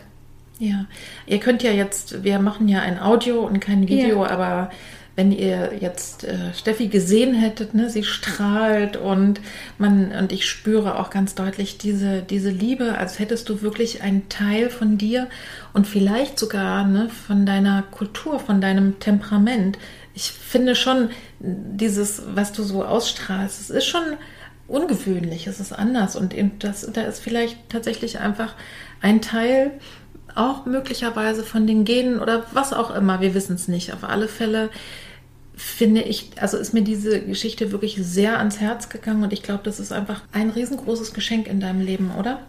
Ja, ihr könnt ja jetzt, wir machen ja ein Audio und kein Video, ja. aber wenn ihr jetzt äh, Steffi gesehen hättet, ne, sie strahlt und man und ich spüre auch ganz deutlich diese, diese Liebe, als hättest du wirklich einen Teil von dir und vielleicht sogar ne, von deiner Kultur, von deinem Temperament. Ich finde schon dieses, was du so ausstrahlst, es ist schon ungewöhnlich, es ist anders und das, da ist vielleicht tatsächlich einfach ein Teil, auch möglicherweise von den Genen oder was auch immer, wir wissen es nicht. Auf alle Fälle finde ich, also ist mir diese Geschichte wirklich sehr ans Herz gegangen und ich glaube, das ist einfach ein riesengroßes Geschenk in deinem Leben, oder?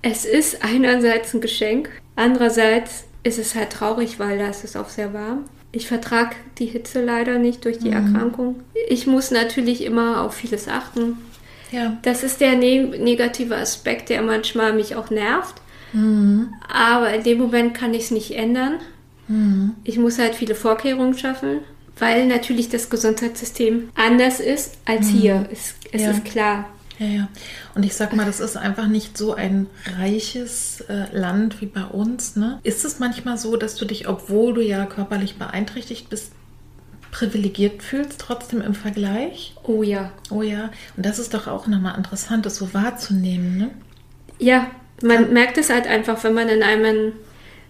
Es ist einerseits ein Geschenk, andererseits ist es halt traurig, weil da ist es auch sehr warm. Ich vertrage die Hitze leider nicht durch die mhm. Erkrankung. Ich muss natürlich immer auf vieles achten. Ja. Das ist der ne negative Aspekt, der manchmal mich auch nervt. Mhm. Aber in dem Moment kann ich es nicht ändern. Mhm. Ich muss halt viele Vorkehrungen schaffen, weil natürlich das Gesundheitssystem anders ist als mhm. hier. Es, es ja. ist klar. Ja, ja. Und ich sag mal, das ist einfach nicht so ein reiches äh, Land wie bei uns. Ne? Ist es manchmal so, dass du dich, obwohl du ja körperlich beeinträchtigt bist, privilegiert fühlst, trotzdem im Vergleich? Oh ja. Oh ja. Und das ist doch auch nochmal interessant, das so wahrzunehmen, ne? Ja, man merkt es halt einfach, wenn man in einem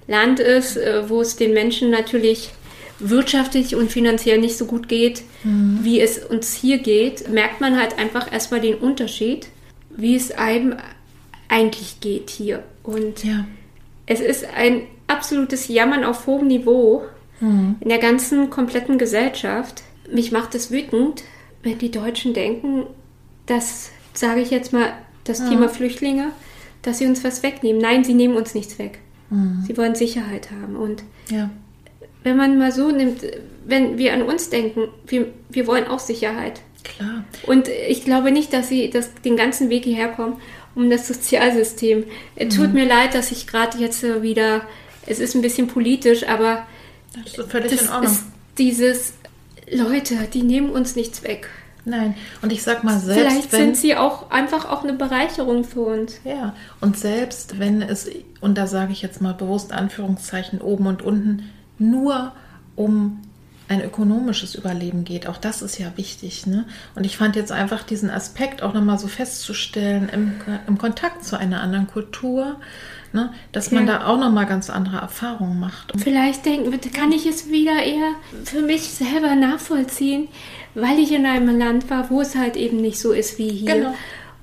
Land ist, äh, wo es den Menschen natürlich wirtschaftlich und finanziell nicht so gut geht, mhm. wie es uns hier geht, merkt man halt einfach erstmal den Unterschied, wie es einem eigentlich geht hier. Und ja. es ist ein absolutes Jammern auf hohem Niveau mhm. in der ganzen kompletten Gesellschaft. Mich macht es wütend, wenn die Deutschen denken, dass, sage ich jetzt mal, das mhm. Thema Flüchtlinge, dass sie uns was wegnehmen. Nein, sie nehmen uns nichts weg. Mhm. Sie wollen Sicherheit haben. Und ja wenn man mal so nimmt, wenn wir an uns denken, wir, wir wollen auch Sicherheit. Klar. Und ich glaube nicht, dass sie das, den ganzen Weg hierher kommen, um das Sozialsystem. Mhm. Tut mir leid, dass ich gerade jetzt wieder, es ist ein bisschen politisch, aber das ist völlig das in Ordnung. Ist dieses, Leute, die nehmen uns nichts weg. Nein, und ich sag mal selbst. Vielleicht wenn, sind sie auch einfach auch eine Bereicherung für uns. Ja, und selbst wenn es, und da sage ich jetzt mal bewusst Anführungszeichen oben und unten, nur um ein ökonomisches Überleben geht. Auch das ist ja wichtig. Ne? Und ich fand jetzt einfach diesen Aspekt auch nochmal so festzustellen im, im Kontakt zu einer anderen Kultur, ne? dass man ja. da auch nochmal ganz andere Erfahrungen macht. Vielleicht denken, kann ich es wieder eher für mich selber nachvollziehen, weil ich in einem Land war, wo es halt eben nicht so ist wie hier. Genau.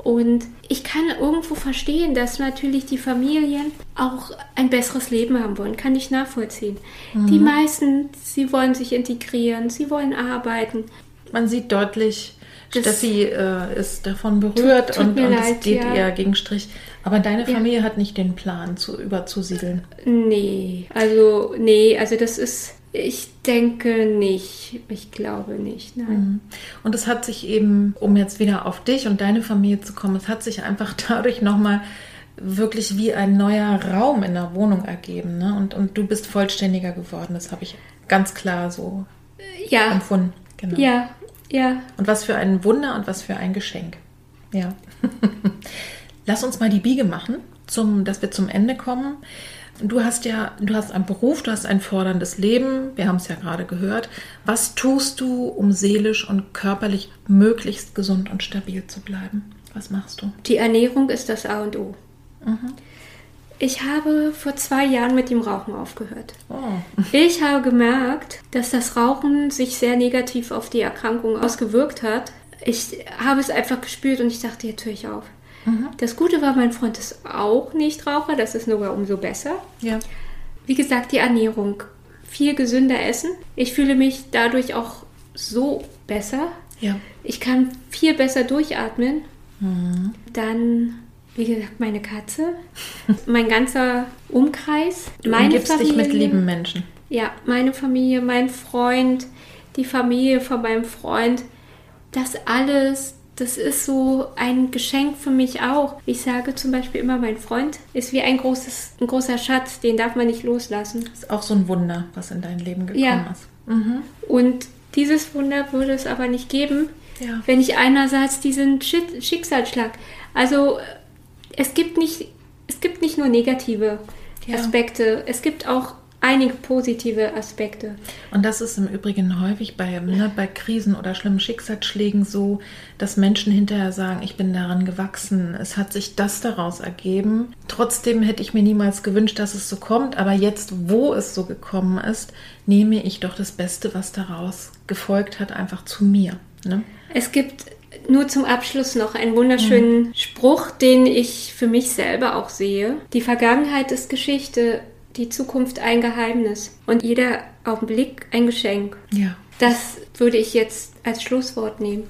Und ich kann irgendwo verstehen, dass natürlich die Familien auch ein besseres Leben haben wollen. Kann ich nachvollziehen. Mhm. Die meisten, sie wollen sich integrieren, sie wollen arbeiten. Man sieht deutlich, das Steffi äh, ist davon berührt tut, tut und, und leid, es geht ja. ihr gegen Strich. Aber deine Familie ja. hat nicht den Plan, zu überzusiedeln. Nee, also nee, also das ist ich denke nicht. Ich glaube nicht. Nein. Mhm. Und es hat sich eben, um jetzt wieder auf dich und deine Familie zu kommen, es hat sich einfach dadurch nochmal wirklich wie ein neuer Raum in der Wohnung ergeben. Ne? Und, und du bist vollständiger geworden. Das habe ich ganz klar so ja. empfunden. Genau. Ja, ja. Und was für ein Wunder und was für ein Geschenk. Ja. Lass uns mal die Biege machen, zum, dass wir zum Ende kommen. Du hast ja, du hast einen Beruf, du hast ein forderndes Leben, wir haben es ja gerade gehört. Was tust du, um seelisch und körperlich möglichst gesund und stabil zu bleiben? Was machst du? Die Ernährung ist das A und O. Mhm. Ich habe vor zwei Jahren mit dem Rauchen aufgehört. Oh. Ich habe gemerkt, dass das Rauchen sich sehr negativ auf die Erkrankung ausgewirkt hat. Ich habe es einfach gespürt und ich dachte, jetzt höre ich auf. Mhm. Das Gute war, mein Freund ist auch nicht Raucher, das ist nur umso besser. Ja. Wie gesagt, die Ernährung. Viel gesünder essen. Ich fühle mich dadurch auch so besser. Ja. Ich kann viel besser durchatmen. Mhm. Dann, wie gesagt, meine Katze. mein ganzer Umkreis. Du meine Familie, dich mit lieben Menschen. Ja, meine Familie, mein Freund, die Familie von meinem Freund. Das alles, das ist so ein Geschenk für mich auch. Ich sage zum Beispiel immer, mein Freund ist wie ein, großes, ein großer Schatz, den darf man nicht loslassen. Das ist auch so ein Wunder, was in dein Leben gekommen ja. ist. Mhm. Und dieses Wunder würde es aber nicht geben, ja. wenn ich einerseits diesen Schicksalsschlag. Also es gibt nicht, es gibt nicht nur negative ja. Aspekte, es gibt auch einige positive Aspekte. Und das ist im Übrigen häufig bei, ne, bei Krisen oder schlimmen Schicksalsschlägen so, dass Menschen hinterher sagen, ich bin daran gewachsen, es hat sich das daraus ergeben. Trotzdem hätte ich mir niemals gewünscht, dass es so kommt, aber jetzt, wo es so gekommen ist, nehme ich doch das Beste, was daraus gefolgt hat, einfach zu mir. Ne? Es gibt nur zum Abschluss noch einen wunderschönen mhm. Spruch, den ich für mich selber auch sehe. Die Vergangenheit ist Geschichte, die Zukunft ein Geheimnis und jeder Augenblick ein Geschenk. Ja. Das würde ich jetzt als Schlusswort nehmen.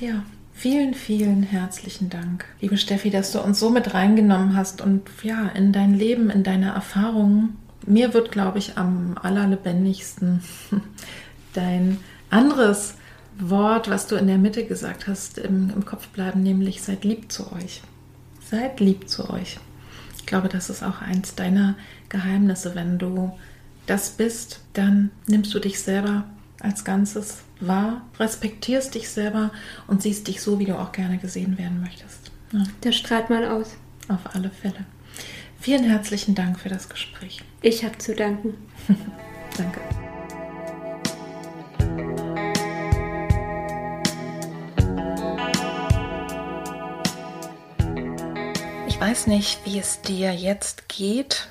Ja. Vielen, vielen herzlichen Dank, liebe Steffi, dass du uns so mit reingenommen hast und ja, in dein Leben, in deine Erfahrungen. Mir wird, glaube ich, am allerlebendigsten dein anderes Wort, was du in der Mitte gesagt hast, im, im Kopf bleiben, nämlich seid lieb zu euch. Seid lieb zu euch. Ich glaube, das ist auch eins deiner Geheimnisse. Wenn du das bist, dann nimmst du dich selber als Ganzes wahr, respektierst dich selber und siehst dich so, wie du auch gerne gesehen werden möchtest. Ja. Das strahlt man aus. Auf alle Fälle. Vielen herzlichen Dank für das Gespräch. Ich habe zu danken. Danke. Ich weiß nicht, wie es dir jetzt geht,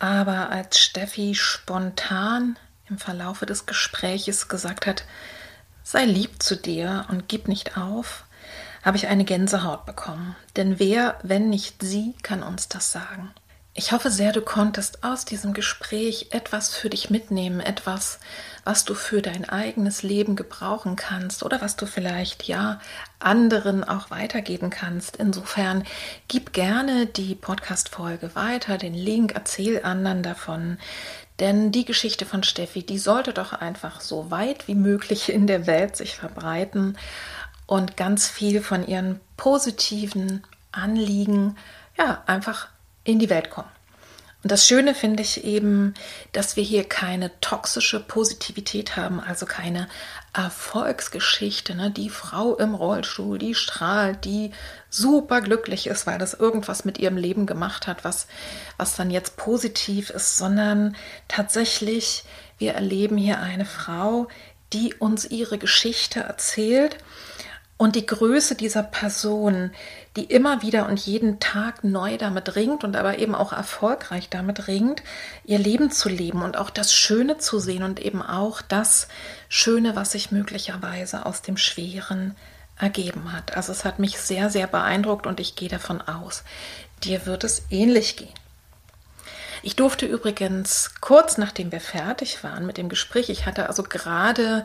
aber als Steffi spontan im Verlaufe des Gespräches gesagt hat, sei lieb zu dir und gib nicht auf, habe ich eine Gänsehaut bekommen. Denn wer, wenn nicht sie, kann uns das sagen? Ich hoffe sehr, du konntest aus diesem Gespräch etwas für dich mitnehmen, etwas, was du für dein eigenes Leben gebrauchen kannst oder was du vielleicht ja anderen auch weitergeben kannst. Insofern gib gerne die Podcast-Folge weiter, den Link, erzähl anderen davon. Denn die Geschichte von Steffi, die sollte doch einfach so weit wie möglich in der Welt sich verbreiten und ganz viel von ihren positiven Anliegen ja einfach in die Welt kommen. Und das Schöne finde ich eben, dass wir hier keine toxische Positivität haben, also keine Erfolgsgeschichte. Ne? Die Frau im Rollstuhl, die strahlt, die super glücklich ist, weil das irgendwas mit ihrem Leben gemacht hat, was, was dann jetzt positiv ist, sondern tatsächlich, wir erleben hier eine Frau, die uns ihre Geschichte erzählt und die Größe dieser Person, die immer wieder und jeden Tag neu damit ringt und aber eben auch erfolgreich damit ringt, ihr Leben zu leben und auch das Schöne zu sehen und eben auch das Schöne, was sich möglicherweise aus dem Schweren ergeben hat. Also es hat mich sehr, sehr beeindruckt und ich gehe davon aus, dir wird es ähnlich gehen. Ich durfte übrigens kurz nachdem wir fertig waren mit dem Gespräch, ich hatte also gerade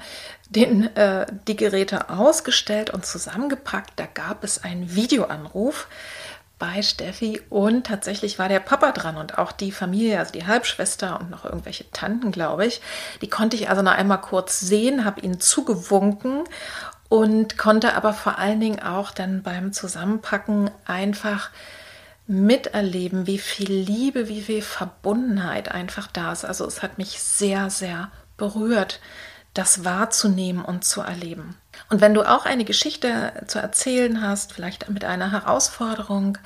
den, äh, die Geräte ausgestellt und zusammengepackt, da gab es einen Videoanruf bei Steffi und tatsächlich war der Papa dran und auch die Familie, also die Halbschwester und noch irgendwelche Tanten, glaube ich. Die konnte ich also noch einmal kurz sehen, habe ihnen zugewunken und konnte aber vor allen Dingen auch dann beim Zusammenpacken einfach miterleben, wie viel Liebe, wie viel Verbundenheit einfach da ist. Also es hat mich sehr, sehr berührt, das wahrzunehmen und zu erleben. Und wenn du auch eine Geschichte zu erzählen hast, vielleicht mit einer Herausforderung,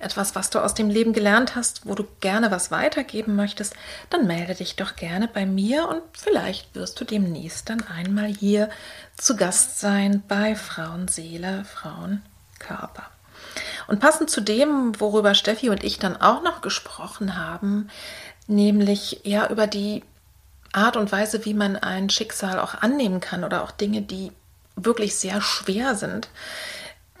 etwas, was du aus dem Leben gelernt hast, wo du gerne was weitergeben möchtest, dann melde dich doch gerne bei mir und vielleicht wirst du demnächst dann einmal hier zu Gast sein bei Frauenseele, Frauenkörper. Und passend zu dem, worüber Steffi und ich dann auch noch gesprochen haben, nämlich ja über die Art und Weise, wie man ein Schicksal auch annehmen kann oder auch Dinge, die wirklich sehr schwer sind.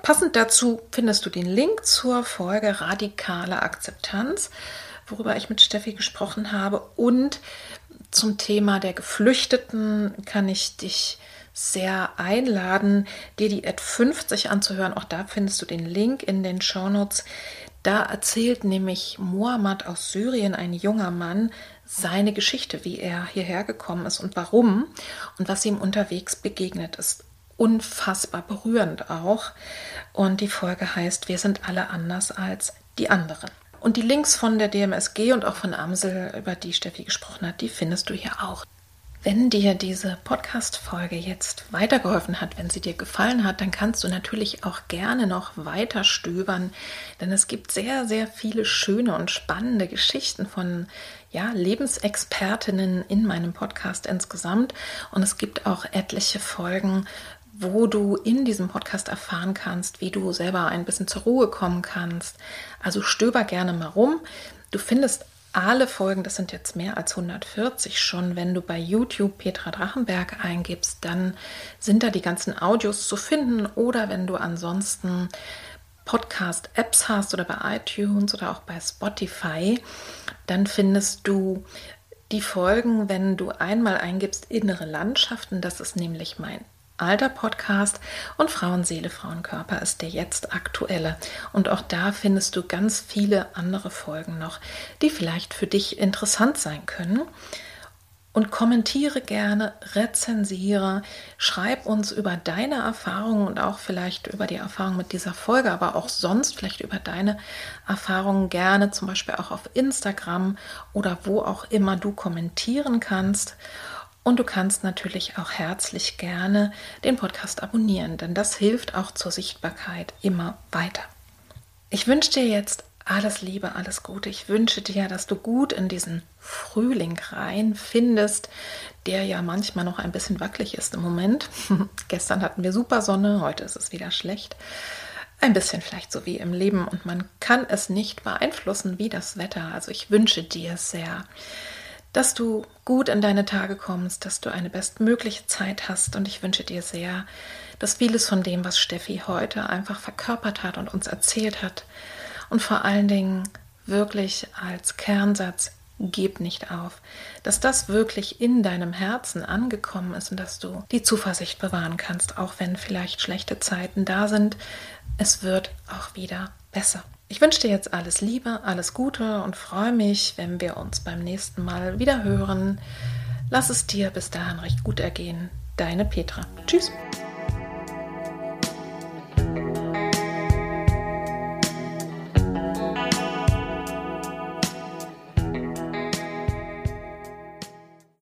Passend dazu findest du den Link zur Folge Radikale Akzeptanz, worüber ich mit Steffi gesprochen habe. Und zum Thema der Geflüchteten kann ich dich sehr einladen, dir die Ad 50 anzuhören. Auch da findest du den Link in den Shownotes. Da erzählt nämlich Mohammed aus Syrien, ein junger Mann, seine Geschichte, wie er hierher gekommen ist und warum und was ihm unterwegs begegnet ist. Unfassbar berührend auch. Und die Folge heißt, wir sind alle anders als die anderen. Und die Links von der DMSG und auch von Amsel, über die Steffi gesprochen hat, die findest du hier auch. Wenn dir diese Podcast-Folge jetzt weitergeholfen hat, wenn sie dir gefallen hat, dann kannst du natürlich auch gerne noch weiter stöbern, denn es gibt sehr, sehr viele schöne und spannende Geschichten von ja, Lebensexpertinnen in meinem Podcast insgesamt. Und es gibt auch etliche Folgen, wo du in diesem Podcast erfahren kannst, wie du selber ein bisschen zur Ruhe kommen kannst. Also stöber gerne mal rum. Du findest alle Folgen, das sind jetzt mehr als 140 schon, wenn du bei YouTube Petra Drachenberg eingibst, dann sind da die ganzen Audios zu finden. Oder wenn du ansonsten Podcast-Apps hast oder bei iTunes oder auch bei Spotify, dann findest du die Folgen, wenn du einmal eingibst innere Landschaften, das ist nämlich mein alter Podcast und Frauenseele, Frauenkörper ist der jetzt aktuelle. Und auch da findest du ganz viele andere Folgen noch, die vielleicht für dich interessant sein können und kommentiere gerne, rezensiere, schreib uns über deine Erfahrungen und auch vielleicht über die Erfahrung mit dieser Folge, aber auch sonst vielleicht über deine Erfahrungen gerne, zum Beispiel auch auf Instagram oder wo auch immer du kommentieren kannst. Und du kannst natürlich auch herzlich gerne den Podcast abonnieren, denn das hilft auch zur Sichtbarkeit immer weiter. Ich wünsche dir jetzt alles Liebe, alles Gute. Ich wünsche dir, dass du gut in diesen Frühling rein findest, der ja manchmal noch ein bisschen wackelig ist im Moment. Gestern hatten wir super Sonne, heute ist es wieder schlecht. Ein bisschen vielleicht so wie im Leben und man kann es nicht beeinflussen wie das Wetter. Also ich wünsche dir sehr, dass du gut in deine Tage kommst, dass du eine bestmögliche Zeit hast und ich wünsche dir sehr, dass vieles von dem, was Steffi heute einfach verkörpert hat und uns erzählt hat, und vor allen Dingen wirklich als Kernsatz, gib nicht auf, dass das wirklich in deinem Herzen angekommen ist und dass du die Zuversicht bewahren kannst, auch wenn vielleicht schlechte Zeiten da sind. Es wird auch wieder besser. Ich wünsche dir jetzt alles Liebe, alles Gute und freue mich, wenn wir uns beim nächsten Mal wieder hören. Lass es dir bis dahin recht gut ergehen. Deine Petra. Tschüss.